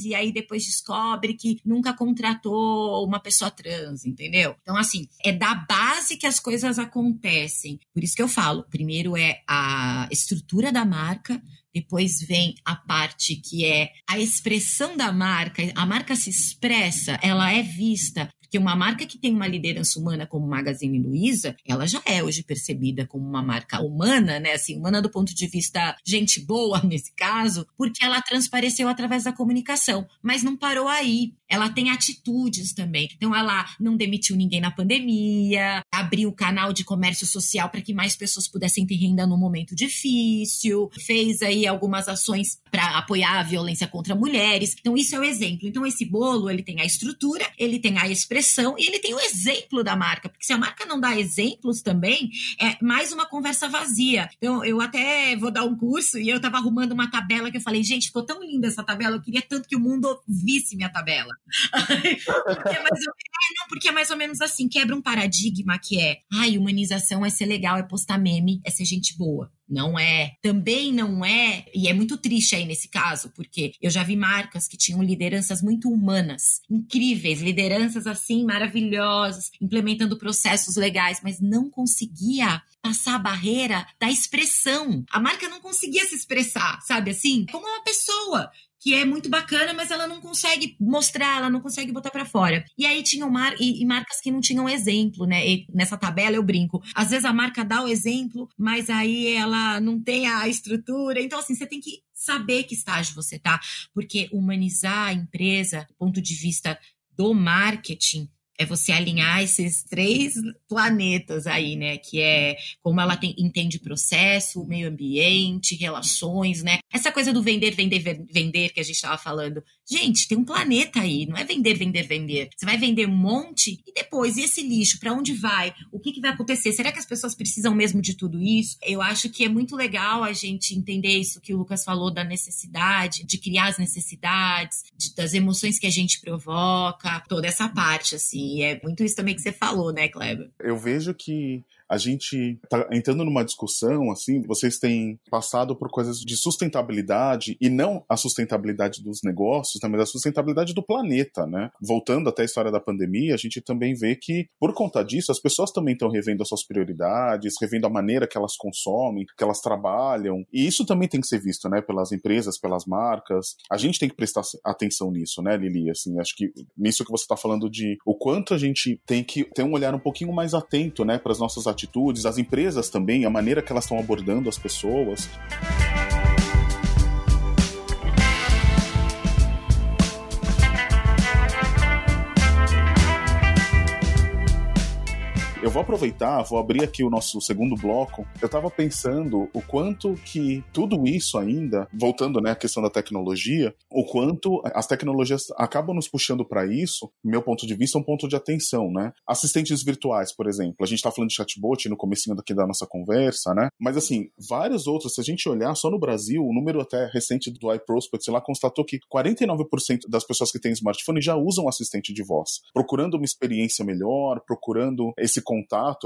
Speaker 3: e aí depois descobre que nunca contratou uma pessoa trans, entendeu? Então, assim, é da base que as coisas acontecem. Por isso que eu falo, primeiro é a estrutura da marca, depois vem a parte que é a expressão da marca. A marca se expressa, ela é vista porque uma marca que tem uma liderança humana como Magazine Luiza, ela já é hoje percebida como uma marca humana, né? Assim, humana do ponto de vista gente boa nesse caso, porque ela transpareceu através da comunicação, mas não parou aí. Ela tem atitudes também. Então ela não demitiu ninguém na pandemia, abriu o canal de comércio social para que mais pessoas pudessem ter renda no momento difícil, fez aí algumas ações para apoiar a violência contra mulheres. Então isso é o exemplo. Então esse bolo, ele tem a estrutura, ele tem a expressão e ele tem o exemplo da marca, porque se a marca não dá exemplos também, é mais uma conversa vazia. Então, eu até vou dar um curso e eu estava arrumando uma tabela que eu falei, gente, ficou tão linda essa tabela, eu queria tanto que o mundo visse minha tabela. Porque, é mais ou, é, não, porque é mais ou menos assim, quebra um paradigma que é, ai, humanização é ser legal, é postar meme, é ser gente boa. Não é. Também não é, e é muito triste aí nesse caso, porque eu já vi marcas que tinham lideranças muito humanas, incríveis, lideranças assim maravilhosas, implementando processos legais, mas não conseguia passar a barreira da expressão. A marca não conseguia se expressar, sabe assim? Como uma pessoa que é muito bacana, mas ela não consegue mostrar, ela não consegue botar para fora. E aí tinham mar e, e, marcas que não tinham exemplo, né? E nessa tabela eu brinco. Às vezes a marca dá o exemplo, mas aí ela não tem a estrutura. Então, assim, você tem que saber que estágio você tá, porque humanizar a empresa, do ponto de vista do marketing, é você alinhar esses três planetas aí, né? Que é como ela tem, entende processo, meio ambiente, relações, né? Essa coisa do vender, vender, vender que a gente estava falando. Gente, tem um planeta aí, não é vender, vender, vender. Você vai vender um monte e depois, e esse lixo, para onde vai? O que, que vai acontecer? Será que as pessoas precisam mesmo de tudo isso? Eu acho que é muito legal a gente entender isso que o Lucas falou da necessidade, de criar as necessidades, de, das emoções que a gente provoca, toda essa parte, assim. E é muito isso também que você falou, né, Kleber?
Speaker 1: Eu vejo que a gente está entrando numa discussão, assim, vocês têm passado por coisas de sustentabilidade e não a sustentabilidade dos negócios, né, mas a sustentabilidade do planeta, né? Voltando até a história da pandemia, a gente também vê que, por conta disso, as pessoas também estão revendo as suas prioridades, revendo a maneira que elas consomem, que elas trabalham, e isso também tem que ser visto, né, pelas empresas, pelas marcas. A gente tem que prestar atenção nisso, né, Lili? Assim, acho que nisso que você está falando de o quanto a gente tem que ter um olhar um pouquinho mais atento, né, para as nossas atitudes, as empresas também, a maneira que elas estão abordando as pessoas. Eu vou aproveitar, vou abrir aqui o nosso segundo bloco. Eu estava pensando o quanto que tudo isso ainda, voltando né, à questão da tecnologia, o quanto as tecnologias acabam nos puxando para isso, meu ponto de vista, é um ponto de atenção, né? Assistentes virtuais, por exemplo. A gente está falando de chatbot no comecinho daqui da nossa conversa, né? Mas assim, vários outros, se a gente olhar só no Brasil, o número até recente do iProspect lá constatou que 49% das pessoas que têm smartphone já usam assistente de voz, procurando uma experiência melhor, procurando esse contato,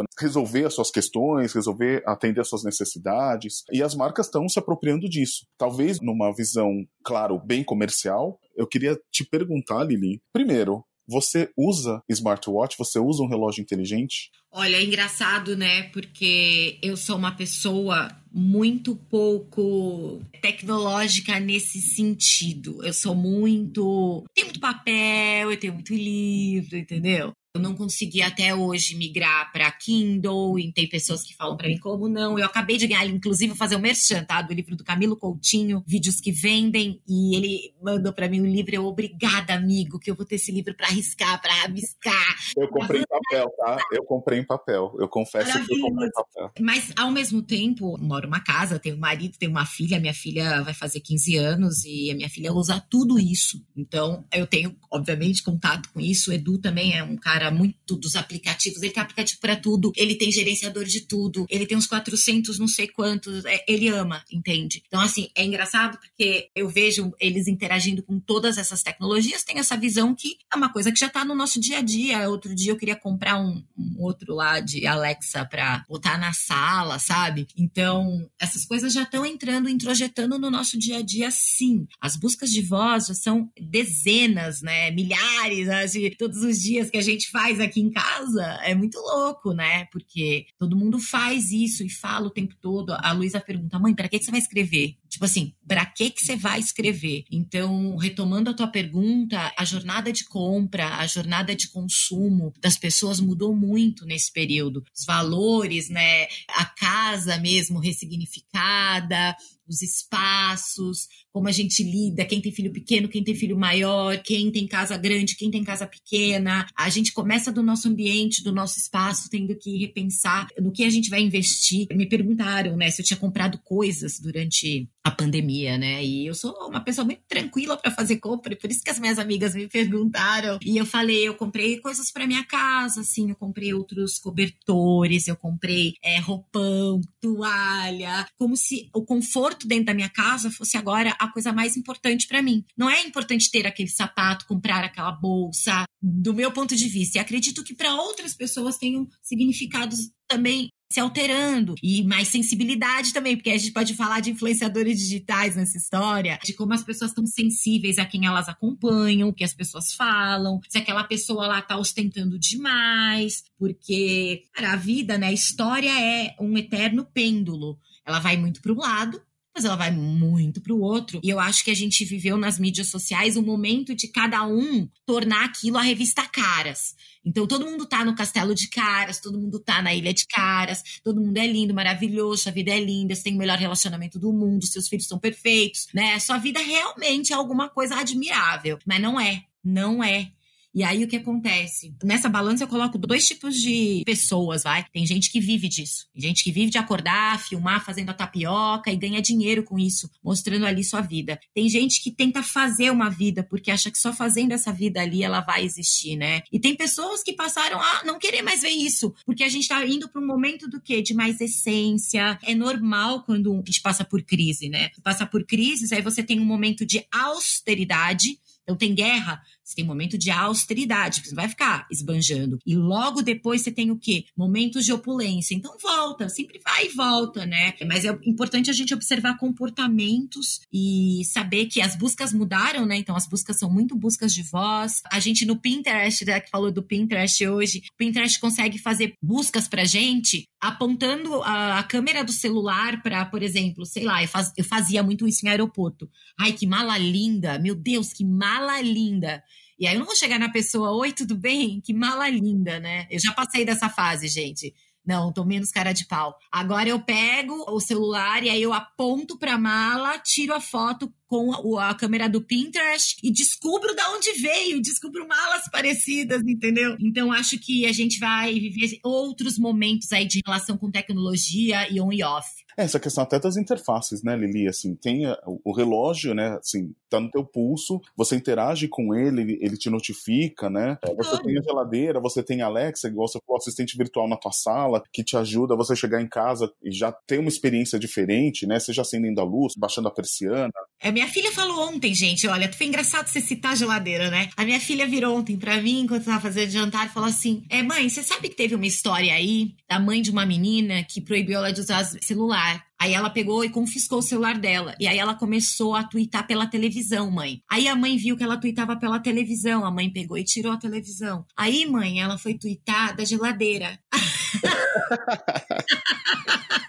Speaker 1: né? resolver as suas questões, resolver atender as suas necessidades. E as marcas estão se apropriando disso. Talvez numa visão, claro, bem comercial. Eu queria te perguntar, Lili, primeiro, você usa smartwatch? Você usa um relógio inteligente?
Speaker 3: Olha, é engraçado, né? Porque eu sou uma pessoa muito pouco tecnológica nesse sentido. Eu sou muito. Tenho muito papel, eu tenho muito livro, entendeu? Eu não consegui até hoje migrar para Kindle, e tem pessoas que falam para mim como não. Eu acabei de ganhar, inclusive, fazer o um merchan, tá? Do livro do Camilo Coutinho, Vídeos que Vendem, e ele mandou para mim o um livro. Eu, obrigada, amigo, que eu vou ter esse livro para arriscar, para rabiscar.
Speaker 1: Eu comprei em papel, tá? Eu comprei em papel. Eu confesso que eu comprei em papel.
Speaker 3: Mas, ao mesmo tempo, moro numa casa, tenho um marido, tenho uma filha. Minha filha vai fazer 15 anos e a minha filha usa tudo isso. Então, eu tenho, obviamente, contato com isso. O Edu também é um cara cara muito dos aplicativos. Ele tem aplicativo para tudo, ele tem gerenciador de tudo, ele tem uns 400 não sei quantos, é, ele ama, entende? Então, assim, é engraçado porque eu vejo eles interagindo com todas essas tecnologias, tem essa visão que é uma coisa que já tá no nosso dia a dia. Outro dia eu queria comprar um, um outro lá de Alexa para botar na sala, sabe? Então, essas coisas já estão entrando, introjetando no nosso dia a dia, sim. As buscas de voz já são dezenas, né? Milhares, assim, todos os dias que a gente faz aqui em casa é muito louco, né? Porque todo mundo faz isso e fala o tempo todo. A Luísa pergunta, mãe, para que, você vai escrever? Tipo assim, para que, que você vai escrever? Então, retomando a tua pergunta, a jornada de compra, a jornada de consumo das pessoas mudou muito nesse período. Os valores, né? A casa mesmo ressignificada, os espaços, como a gente lida, quem tem filho pequeno, quem tem filho maior, quem tem casa grande, quem tem casa pequena. A gente começa do nosso ambiente, do nosso espaço, tendo que repensar no que a gente vai investir. Me perguntaram, né, se eu tinha comprado coisas durante a pandemia, né? E eu sou uma pessoa muito tranquila para fazer compra, por isso que as minhas amigas me perguntaram. E eu falei, eu comprei coisas para minha casa, assim, eu comprei outros cobertores, eu comprei é, roupão, toalha, como se o conforto dentro da minha casa fosse agora a coisa mais importante para mim. Não é importante ter aquele sapato, comprar aquela bolsa, do meu ponto de vista. E acredito que para outras pessoas tenham significados também se alterando e mais sensibilidade também, porque a gente pode falar de influenciadores digitais nessa história, de como as pessoas estão sensíveis a quem elas acompanham, o que as pessoas falam, se aquela pessoa lá tá ostentando demais, porque cara, a vida, né, a história é um eterno pêndulo. Ela vai muito para um lado mas ela vai muito para o outro. E eu acho que a gente viveu nas mídias sociais o momento de cada um tornar aquilo a revista Caras. Então todo mundo tá no castelo de Caras, todo mundo tá na ilha de Caras, todo mundo é lindo, maravilhoso, sua vida é linda, você tem o melhor relacionamento do mundo, seus filhos são perfeitos, né? Sua vida realmente é alguma coisa admirável, mas não é, não é. E aí o que acontece? Nessa balança eu coloco dois tipos de pessoas, vai. Tem gente que vive disso. Tem gente que vive de acordar, filmar fazendo a tapioca e ganha dinheiro com isso, mostrando ali sua vida. Tem gente que tenta fazer uma vida porque acha que só fazendo essa vida ali ela vai existir, né? E tem pessoas que passaram a não querer mais ver isso, porque a gente tá indo para um momento do quê? De mais essência. É normal quando a gente passa por crise, né? Passa por crises, aí você tem um momento de austeridade então tem guerra, você tem momento de austeridade, você não vai ficar esbanjando. E logo depois você tem o quê? Momentos de opulência. Então volta, sempre vai e volta, né? Mas é importante a gente observar comportamentos e saber que as buscas mudaram, né? Então as buscas são muito buscas de voz. A gente no Pinterest, né, que falou do Pinterest hoje, o Pinterest consegue fazer buscas pra gente apontando a, a câmera do celular para, por exemplo, sei lá, eu, faz, eu fazia muito isso em aeroporto. Ai, que mala linda! Meu Deus, que mala linda. E aí eu não vou chegar na pessoa, oi, tudo bem? Que mala linda, né? Eu já passei dessa fase, gente. Não, tô menos cara de pau. Agora eu pego o celular e aí eu aponto pra mala, tiro a foto com a, a câmera do Pinterest e descubro de onde veio, descubro malas parecidas, entendeu? Então acho que a gente vai viver outros momentos aí de relação com tecnologia e on e off.
Speaker 1: É, essa questão até das interfaces, né, Lili? Assim, tem o relógio, né? Assim, tá no teu pulso, você interage com ele, ele te notifica, né? É, você tem a geladeira, você tem a Alexa, igual você falou, assistente virtual na tua sala, que te ajuda a você chegar em casa e já ter uma experiência diferente, né? Seja acendendo a luz, baixando a persiana.
Speaker 3: É, minha filha falou ontem, gente, olha, foi engraçado você citar a geladeira, né? A minha filha virou ontem pra mim, enquanto tava fazendo jantar, e falou assim: É, mãe, você sabe que teve uma história aí da mãe de uma menina que proibiu ela de usar celular? Aí ela pegou e confiscou o celular dela. E aí ela começou a twittar pela televisão, mãe. Aí a mãe viu que ela tweetava pela televisão. A mãe pegou e tirou a televisão. Aí, mãe, ela foi twittar da geladeira.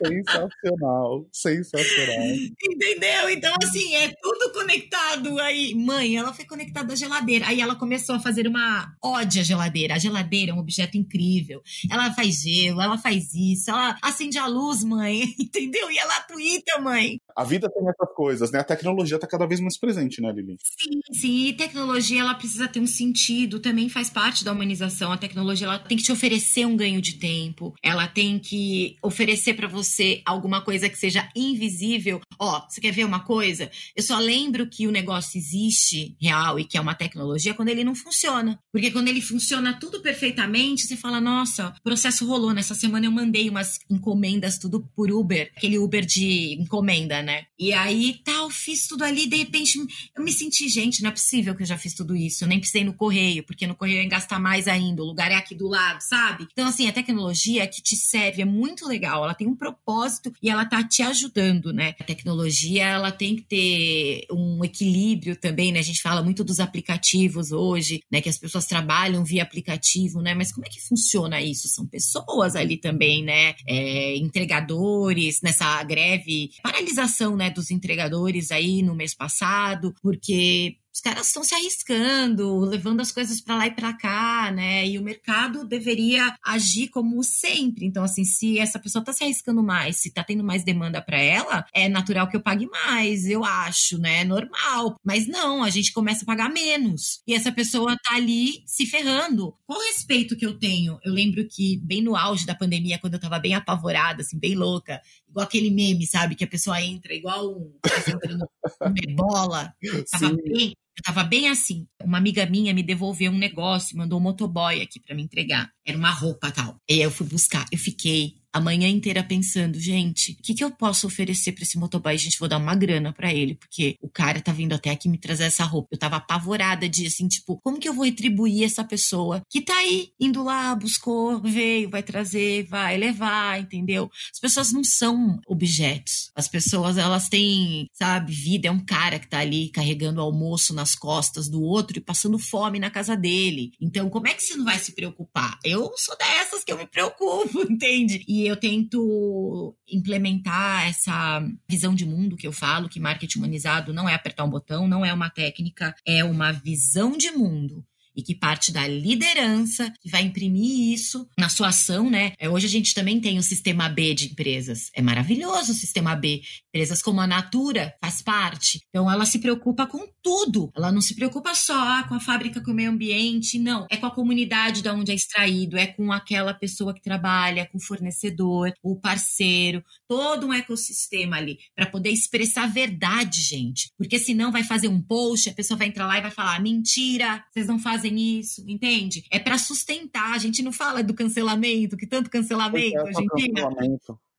Speaker 1: sensacional, sensacional.
Speaker 3: Entendeu? Então, assim, é tudo conectado aí. Mãe, ela foi conectada à geladeira. Aí ela começou a fazer uma ódio à geladeira. A geladeira é um objeto incrível. Ela faz gelo, ela faz isso, ela acende a luz, mãe. Entendeu? E ela twitta, mãe.
Speaker 1: A vida tem essas coisas, né? A tecnologia está cada vez mais presente, né, Lili?
Speaker 3: Sim, sim. E tecnologia, ela precisa ter um sentido, também faz parte da humanização. A tecnologia, ela tem que te oferecer um ganho de tempo. Ela tem que oferecer para você alguma coisa que seja invisível. Ó, você quer ver uma coisa? Eu só lembro que o negócio existe real e que é uma tecnologia quando ele não funciona. Porque quando ele funciona tudo perfeitamente, você fala, nossa, o processo rolou. Nessa semana eu mandei umas encomendas tudo por Uber, aquele Uber de encomenda, né? E aí, tal, fiz tudo ali, de repente eu me senti, gente, não é possível que eu já fiz tudo isso. Eu nem precisei no correio, porque no correio eu ia gastar mais ainda. O lugar é aqui do lado, sabe? Então, assim, a tecnologia que te serve é muito legal. Ela tem um propósito e ela tá te ajudando, né? A tecnologia, ela tem que ter um equilíbrio também, né? A gente fala muito dos aplicativos hoje, né? Que as pessoas trabalham via aplicativo, né? Mas como é que funciona isso? São pessoas ali também, né? É, entregadores nessa greve, paralisação, né? Dos entregadores aí no mês passado, porque os caras estão se arriscando, levando as coisas para lá e para cá, né? E o mercado deveria agir como sempre. Então, assim, se essa pessoa está se arriscando mais, se está tendo mais demanda para ela, é natural que eu pague mais, eu acho, né? É normal. Mas não, a gente começa a pagar menos. E essa pessoa tá ali se ferrando. Qual o respeito que eu tenho? Eu lembro que bem no auge da pandemia, quando eu tava bem apavorada, assim, bem louca, igual aquele meme, sabe? Que a pessoa entra igual um, um bola, tava Sim. bem eu tava bem assim. Uma amiga minha me devolveu um negócio, mandou um motoboy aqui para me entregar. Era uma roupa tal. E aí eu fui buscar. Eu fiquei a manhã inteira pensando, gente, o que, que eu posso oferecer para esse motoboy? Gente, vou dar uma grana para ele, porque o cara tá vindo até aqui me trazer essa roupa. Eu tava apavorada de assim, tipo, como que eu vou retribuir essa pessoa que tá aí, indo lá, buscou, veio, vai trazer, vai levar, entendeu? As pessoas não são objetos. As pessoas, elas têm, sabe, vida. É um cara que tá ali carregando almoço nas costas do outro e passando fome na casa dele. Então, como é que você não vai se preocupar? Eu sou dessas que eu me preocupo, entende? E eu tento implementar essa visão de mundo que eu falo, que marketing humanizado não é apertar um botão, não é uma técnica, é uma visão de mundo. E que parte da liderança, que vai imprimir isso na sua ação, né? É, hoje a gente também tem o sistema B de empresas. É maravilhoso o sistema B. Empresas como a Natura faz parte. Então ela se preocupa com tudo. Ela não se preocupa só com a fábrica, com o meio ambiente, não. É com a comunidade da onde é extraído, é com aquela pessoa que trabalha, com o fornecedor, o parceiro, todo um ecossistema ali para poder expressar a verdade, gente. Porque senão vai fazer um post, a pessoa vai entrar lá e vai falar: "Mentira, vocês não fazem isso", entende? É para sustentar. A gente não fala do cancelamento, que tanto cancelamento é, hoje em dia.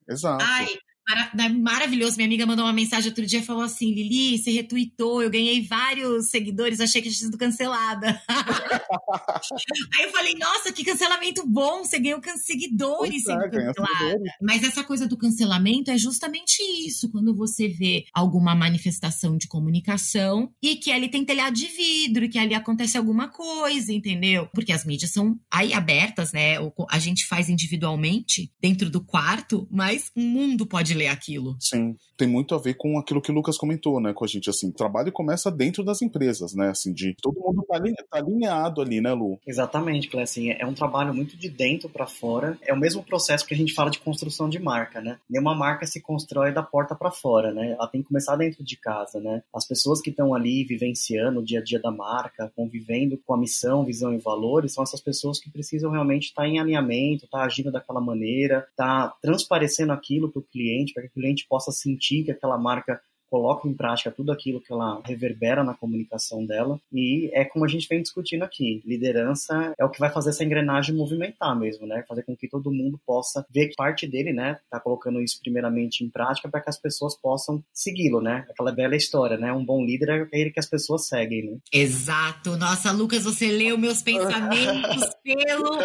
Speaker 1: Exato.
Speaker 3: Ai, maravilhoso. Minha amiga mandou uma mensagem outro dia e falou assim: Lili, você retweetou, eu ganhei vários seguidores, achei que tinha sido cancelada. Aí eu falei: nossa, que cancelamento bom, você ganhou seguidores sendo é, cancelada. Mas essa coisa do cancelamento é justamente isso, quando você vê alguma manifestação de comunicação e que ali tem telhado de vidro, que ali acontece alguma coisa, entendeu? Porque as mídias são aí abertas, né? A gente faz individualmente dentro do quarto, mas o mundo pode ler aquilo.
Speaker 1: Sim, tem muito a ver com aquilo que o Lucas comentou, né, com a gente, assim, o trabalho começa dentro das empresas, né, assim, de todo mundo tá, tá alinhado ali, né, Lu?
Speaker 2: Exatamente, Clé, assim, é um trabalho muito de dentro para fora, é o mesmo processo que a gente fala de construção de marca, né, nenhuma marca se constrói da porta para fora, né, ela tem que começar dentro de casa, né, as pessoas que estão ali vivenciando o dia a dia da marca, convivendo com a missão, visão e valores, são essas pessoas que precisam realmente estar tá em alinhamento, estar tá agindo daquela maneira, tá transparecendo aquilo para o cliente, para que o cliente possa sentir que aquela marca coloca em prática tudo aquilo que ela reverbera na comunicação dela. E é como a gente vem discutindo aqui: liderança é o que vai fazer essa engrenagem movimentar mesmo, né? Fazer com que todo mundo possa ver que parte dele, né, tá colocando isso primeiramente em prática para que as pessoas possam segui-lo, né? Aquela bela história, né? Um bom líder é aquele que as pessoas seguem, né?
Speaker 3: Exato. Nossa, Lucas, você leu meus pensamentos pelo,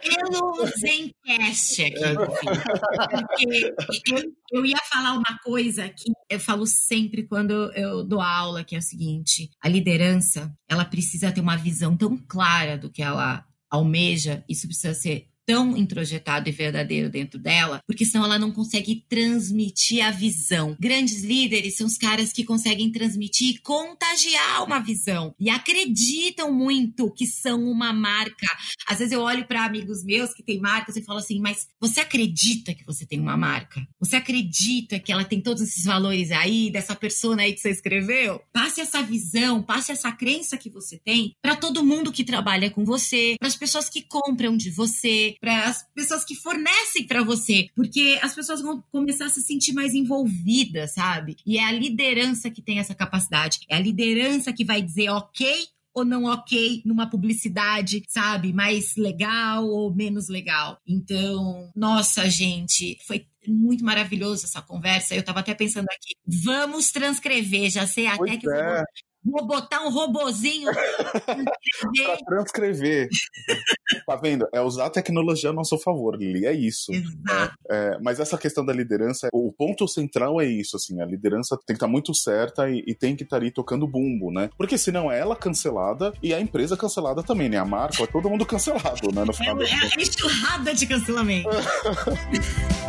Speaker 3: pelo Zencast aqui. Porque eu, eu ia falar uma coisa que eu falo sempre sempre quando eu dou aula, que é o seguinte: a liderança, ela precisa ter uma visão tão clara do que ela almeja, isso precisa ser tão introjetado e verdadeiro dentro dela, porque senão ela não consegue transmitir a visão. Grandes líderes são os caras que conseguem transmitir e contagiar uma visão e acreditam muito que são uma marca. Às vezes eu olho para amigos meus que têm marcas e falo assim: "Mas você acredita que você tem uma marca? Você acredita que ela tem todos esses valores aí dessa persona aí que você escreveu? Passe essa visão, passe essa crença que você tem para todo mundo que trabalha com você, para as pessoas que compram de você, para as pessoas que fornecem para você, porque as pessoas vão começar a se sentir mais envolvidas, sabe? E é a liderança que tem essa capacidade, é a liderança que vai dizer ok ou não ok numa publicidade, sabe? Mais legal ou menos legal. Então, nossa, gente, foi muito maravilhoso essa conversa. Eu estava até pensando aqui, vamos transcrever, já sei até pois que é. vou Vou botar um robozinho
Speaker 1: para transcrever. tá vendo? É usar a tecnologia a nosso favor, Lili. É isso.
Speaker 3: Exato.
Speaker 1: É, é, mas essa questão da liderança, o ponto central é isso, assim. A liderança tem que estar tá muito certa e, e tem que estar tá ali tocando bumbo, né? Porque senão é ela cancelada e a empresa cancelada também, né? A marca, é todo mundo cancelado, né? No
Speaker 3: final é, é a enxurrada de cancelamento.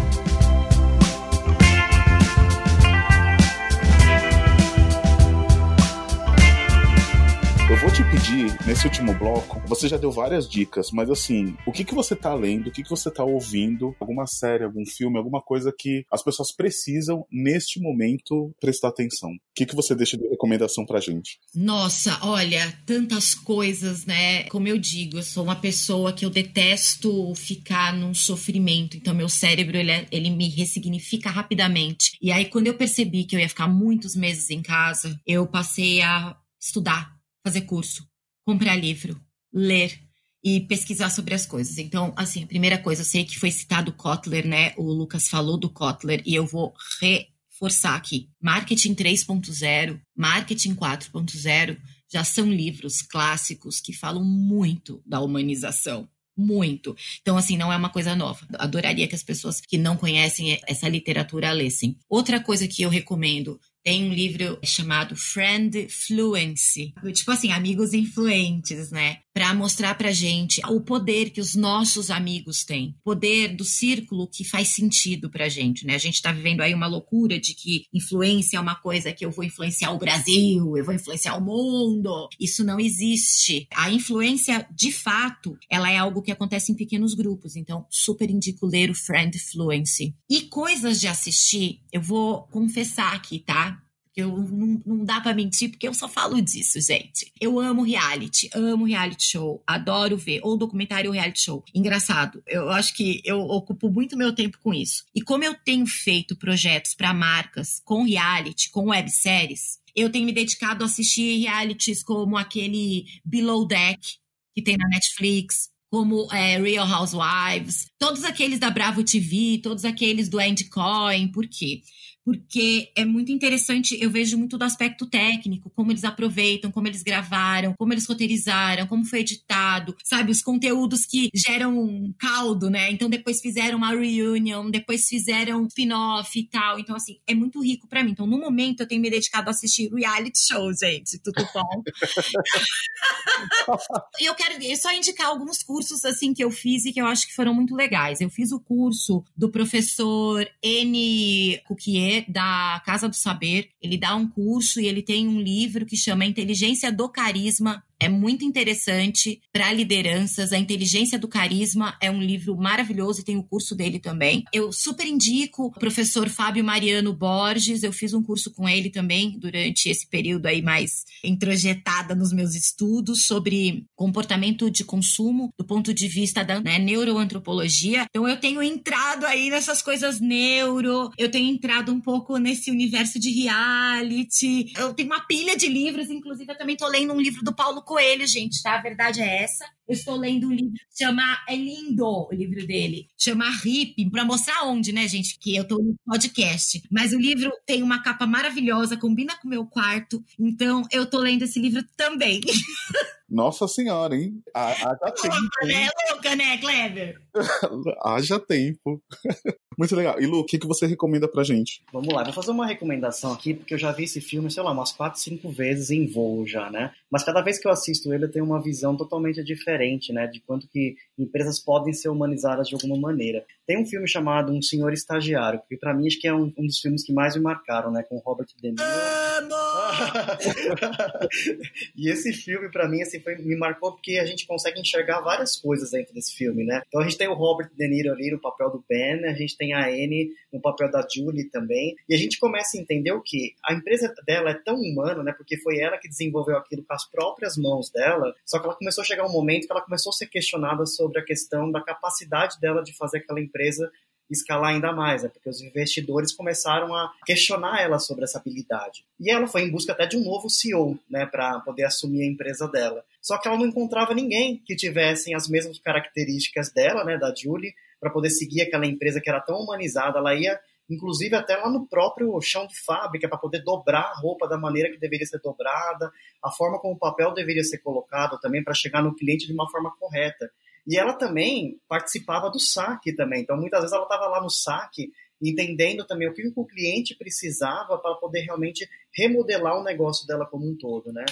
Speaker 1: Eu vou te pedir, nesse último bloco, você já deu várias dicas, mas assim, o que, que você tá lendo, o que, que você tá ouvindo, alguma série, algum filme, alguma coisa que as pessoas precisam, neste momento, prestar atenção? O que, que você deixa de recomendação pra gente?
Speaker 3: Nossa, olha, tantas coisas, né? Como eu digo, eu sou uma pessoa que eu detesto ficar num sofrimento, então meu cérebro, ele, é, ele me ressignifica rapidamente. E aí, quando eu percebi que eu ia ficar muitos meses em casa, eu passei a estudar fazer curso, comprar livro, ler e pesquisar sobre as coisas. Então, assim, a primeira coisa, eu sei que foi citado Kotler, né? O Lucas falou do Kotler e eu vou reforçar aqui. Marketing 3.0, Marketing 4.0 já são livros clássicos que falam muito da humanização muito. Então, assim, não é uma coisa nova. Adoraria que as pessoas que não conhecem essa literatura lessem. Outra coisa que eu recomendo. Tem um livro chamado Friend Fluency. Tipo assim, amigos influentes, né? Para mostrar pra gente o poder que os nossos amigos têm, poder do círculo que faz sentido pra gente, né? A gente tá vivendo aí uma loucura de que influência é uma coisa que eu vou influenciar o Brasil, eu vou influenciar o mundo. Isso não existe. A influência, de fato, ela é algo que acontece em pequenos grupos, então super indico ler o Friend Fluency. E coisas de assistir, eu vou confessar aqui, tá? Eu não, não dá para mentir, porque eu só falo disso, gente. Eu amo reality, amo reality show, adoro ver, ou documentário ou reality show. Engraçado, eu acho que eu ocupo muito meu tempo com isso. E como eu tenho feito projetos para marcas com reality, com webséries, eu tenho me dedicado a assistir realities como aquele Below Deck, que tem na Netflix, como é, Real Housewives, todos aqueles da Bravo TV, todos aqueles do Endcoin, por quê? Porque é muito interessante, eu vejo muito do aspecto técnico, como eles aproveitam, como eles gravaram, como eles roteirizaram, como foi editado, sabe? Os conteúdos que geram um caldo, né? Então depois fizeram uma reunion, depois fizeram um spin-off e tal. Então, assim, é muito rico para mim. Então, no momento, eu tenho me dedicado a assistir reality show, gente. Tudo bom? e eu quero só indicar alguns cursos, assim, que eu fiz e que eu acho que foram muito legais. Eu fiz o curso do professor N. Cuquier, da Casa do Saber. Ele dá um curso e ele tem um livro que chama Inteligência do Carisma é muito interessante para lideranças. A Inteligência do Carisma é um livro maravilhoso e tem o curso dele também. Eu super indico o professor Fábio Mariano Borges. Eu fiz um curso com ele também durante esse período aí mais introjetada nos meus estudos sobre comportamento de consumo do ponto de vista da né, neuroantropologia. Então eu tenho entrado aí nessas coisas neuro, eu tenho entrado um pouco nesse universo de reality. Eu tenho uma pilha de livros, inclusive eu também tô lendo um livro do Paulo Coelho, gente, tá? A verdade é essa. Eu estou lendo um livro que chama. É lindo o livro dele. Chama Hip, para mostrar onde, né, gente? Que eu tô no podcast. Mas o livro tem uma capa maravilhosa, combina com o meu quarto. Então, eu tô lendo esse livro também.
Speaker 1: Nossa senhora, hein? Haja tempo.
Speaker 3: Louca, né? Louca, né, Kleber?
Speaker 1: Haja tempo. Muito legal. E Lu, o que, que você recomenda pra gente?
Speaker 2: Vamos lá, vou fazer uma recomendação aqui, porque eu já vi esse filme, sei lá, umas 4, 5 vezes em voo já, né? Mas cada vez que eu assisto ele, eu tenho uma visão totalmente diferente, né? De quanto que empresas podem ser humanizadas de alguma maneira. Tem um filme chamado Um Senhor Estagiário, que para mim acho que é um, um, dos filmes que mais me marcaram, né? Com Robert De Niro. e esse filme, para mim, assim, foi, me marcou porque a gente consegue enxergar várias coisas dentro desse filme, né? Então a gente tem o Robert De Niro ali no papel do Ben, a gente tem a Anne no papel da Julie também, e a gente começa a entender o que a empresa dela é tão humana, né? Porque foi ela que desenvolveu aquilo com as próprias mãos dela, só que ela começou a chegar um momento que ela começou a ser questionada sobre a questão da capacidade dela de fazer aquela empresa escalar ainda mais, né? porque os investidores começaram a questionar ela sobre essa habilidade. E ela foi em busca até de um novo CEO, né, para poder assumir a empresa dela. Só que ela não encontrava ninguém que tivessem as mesmas características dela, né, da Julie, para poder seguir aquela empresa que era tão humanizada. Ela ia, inclusive, até lá no próprio chão de fábrica para poder dobrar a roupa da maneira que deveria ser dobrada, a forma como o papel deveria ser colocado também para chegar no cliente de uma forma correta. E ela também participava do saque também. Então, muitas vezes ela estava lá no saque, entendendo também o que o cliente precisava para poder realmente remodelar o negócio dela como um todo, né?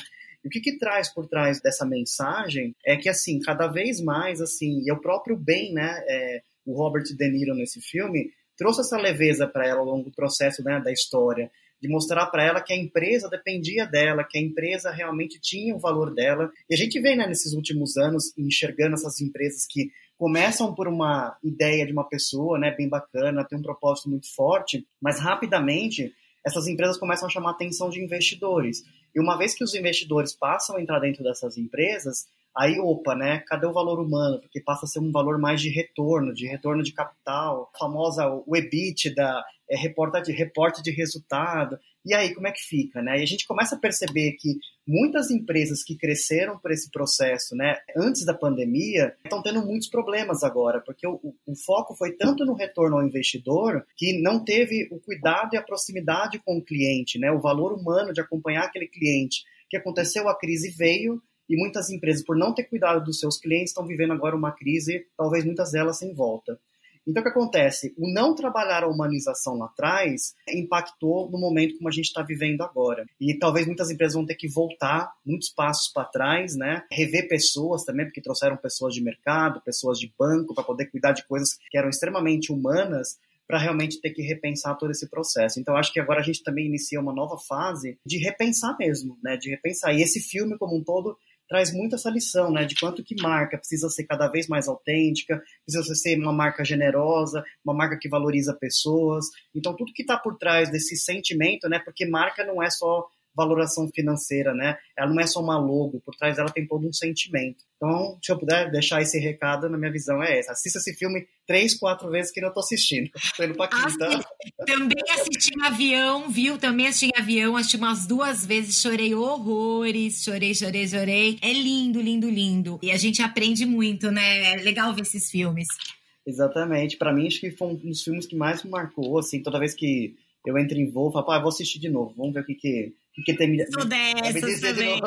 Speaker 2: E o que, que traz por trás dessa mensagem é que, assim, cada vez mais, assim, e o próprio bem, né, é, o Robert De Niro nesse filme, trouxe essa leveza para ela ao longo do processo né, da história, de mostrar para ela que a empresa dependia dela, que a empresa realmente tinha o valor dela. E a gente vê né, nesses últimos anos enxergando essas empresas que começam por uma ideia de uma pessoa, né, bem bacana, tem um propósito muito forte, mas rapidamente essas empresas começam a chamar a atenção de investidores. E uma vez que os investidores passam a entrar dentro dessas empresas, aí, opa, né? Cadê o valor humano? Porque passa a ser um valor mais de retorno, de retorno de capital, famosa o EBITDA, é, reporta de, reporte de resultado. E aí, como é que fica? Né? E a gente começa a perceber que muitas empresas que cresceram por esse processo né, antes da pandemia estão tendo muitos problemas agora, porque o, o, foco foi tanto no retorno ao investidor que não teve o cuidado e a proximidade com o cliente, né, o valor humano de acompanhar aquele cliente. O que aconteceu? A crise veio e muitas empresas, por não ter cuidado dos seus clientes, estão vivendo agora uma crise, talvez muitas delas sem volta. Então, o que acontece? O não trabalhar a humanização lá atrás impactou no momento como a gente está vivendo agora. E talvez muitas empresas vão ter que voltar muitos passos para trás, né? Rever pessoas também, porque trouxeram pessoas de mercado, pessoas de banco, para poder cuidar de coisas que eram extremamente humanas para realmente ter que repensar todo esse processo. Então acho que agora a gente também inicia uma nova fase de repensar mesmo, né? De repensar. E esse filme como um todo traz muito essa lição, né, de quanto que marca precisa ser cada vez mais autêntica, precisa ser uma marca generosa, uma marca que valoriza pessoas. Então tudo que está por trás desse sentimento, né, porque marca não é só valoração financeira, né? Ela não é só uma logo, por trás dela tem todo um sentimento. Então, se eu puder deixar esse recado, na minha visão é essa. Assista esse filme três, quatro vezes que eu tô assistindo. Tô indo pra quinta.
Speaker 3: Ah, também assisti em avião, viu? Também assisti em avião, assisti umas duas vezes, chorei horrores, chorei, chorei, chorei. É lindo, lindo, lindo. E a gente aprende muito, né? É legal ver esses filmes.
Speaker 2: Exatamente. Para mim, acho que foi um dos filmes que mais me marcou, assim, toda vez que eu entro em voo, falo, pá, vou assistir de novo, vamos ver o que que que tem
Speaker 3: Sou dessas também.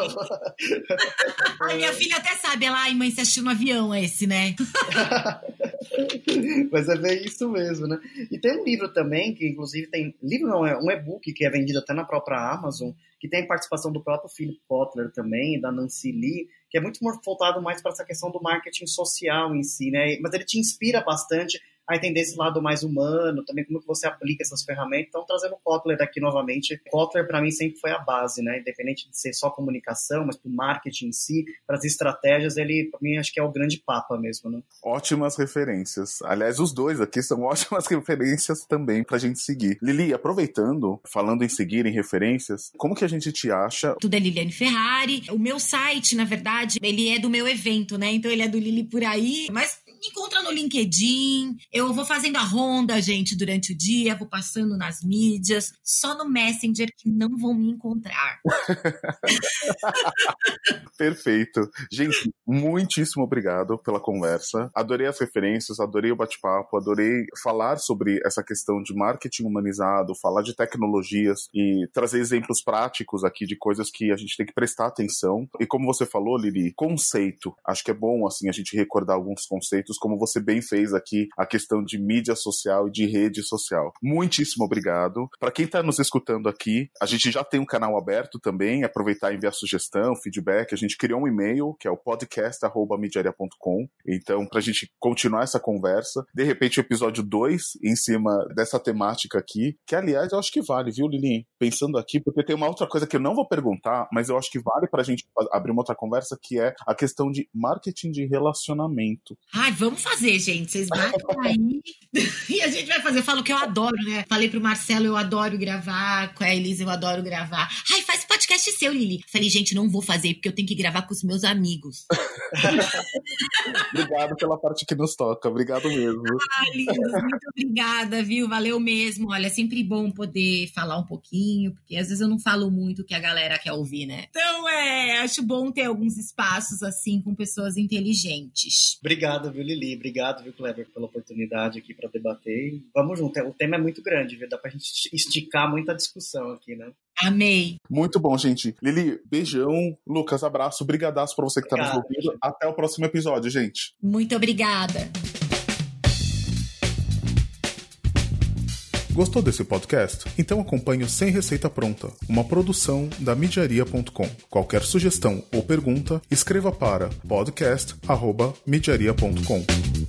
Speaker 3: a minha filha até sabe, ela, ai mãe, você assistiu no avião esse, né?
Speaker 2: Mas é bem isso mesmo, né? E tem um livro também, que inclusive tem. Livro não, é um e-book que é vendido até na própria Amazon, que tem participação do próprio Philip Kotler também, da Nancy Lee, que é muito voltado mais para essa questão do marketing social em si, né? Mas ele te inspira bastante a entender esse lado mais humano, também como que você aplica essas ferramentas. Então, trazendo o Kotler aqui novamente. Kotler, para mim, sempre foi a base, né? Independente de ser só comunicação, mas para o marketing em si, para as estratégias, ele, para mim, acho que é o grande papa mesmo, né?
Speaker 1: Ótimas referências. Aliás, os dois aqui são ótimas referências também para a gente seguir. Lili, aproveitando, falando em seguir em referências, como que a gente te acha?
Speaker 3: Tudo é Liliane Ferrari. O meu site, na verdade, ele é do meu evento, né? Então ele é do Lili por aí, mas me encontra no LinkedIn. Eu vou fazendo a ronda, gente, durante o dia, vou passando nas mídias, só no Messenger que não vão me encontrar.
Speaker 1: Perfeito. Gente, muitíssimo obrigado pela conversa. Adorei as referências, adorei o bate-papo, adorei falar sobre essa questão de marketing humanizado, falar de tecnologias e trazer exemplos práticos aqui de coisas que a gente tem que prestar atenção. E como você falou, Lili, conceito. Acho que é bom assim a gente recordar alguns conceitos como você bem fez aqui, a questão de mídia social e de rede social. Muitíssimo obrigado. Para quem está nos escutando aqui, a gente já tem um canal aberto também, aproveitar e enviar sugestão, feedback. A gente criou um e-mail, que é o podcast.mediaria.com. Então, para a gente continuar essa conversa, de repente o episódio 2, em cima dessa temática aqui, que aliás eu acho que vale, viu, Lili? Pensando aqui, porque tem uma outra coisa que eu não vou perguntar, mas eu acho que vale para a gente abrir uma outra conversa, que é a questão de marketing de relacionamento.
Speaker 3: Ai, vamos fazer, gente. Vocês batem aí e a gente vai fazer. Eu falo que eu adoro, né? Falei pro Marcelo, eu adoro gravar. Com a Elisa, eu adoro gravar. Ai, faz podcast seu, Lili. Falei, gente, não vou fazer porque eu tenho que gravar com os meus amigos.
Speaker 1: Obrigado pela parte que nos toca. Obrigado mesmo.
Speaker 3: Ai, lindos, muito obrigada, viu? Valeu mesmo. Olha, é sempre bom poder falar um pouquinho, porque às vezes eu não falo muito o que a galera quer ouvir, né? Então, é, acho bom ter alguns espaços assim com pessoas inteligentes.
Speaker 2: Obrigado, viu, Lili? Obrigado, viu, Kleber, pela oportunidade aqui para debater. vamos junto. O tema é muito grande, viu? Dá pra gente esticar muita discussão aqui, né?
Speaker 3: Amei.
Speaker 1: Muito bom, gente. Lili, beijão. Lucas, abraço. Brigadaço pra você que tá nos ouvindo. Até o próximo episódio, gente.
Speaker 3: Muito obrigada.
Speaker 1: Gostou desse podcast? Então acompanhe o Sem Receita Pronta, uma produção da midiaria.com. Qualquer sugestão ou pergunta, escreva para podcast@midiaria.com.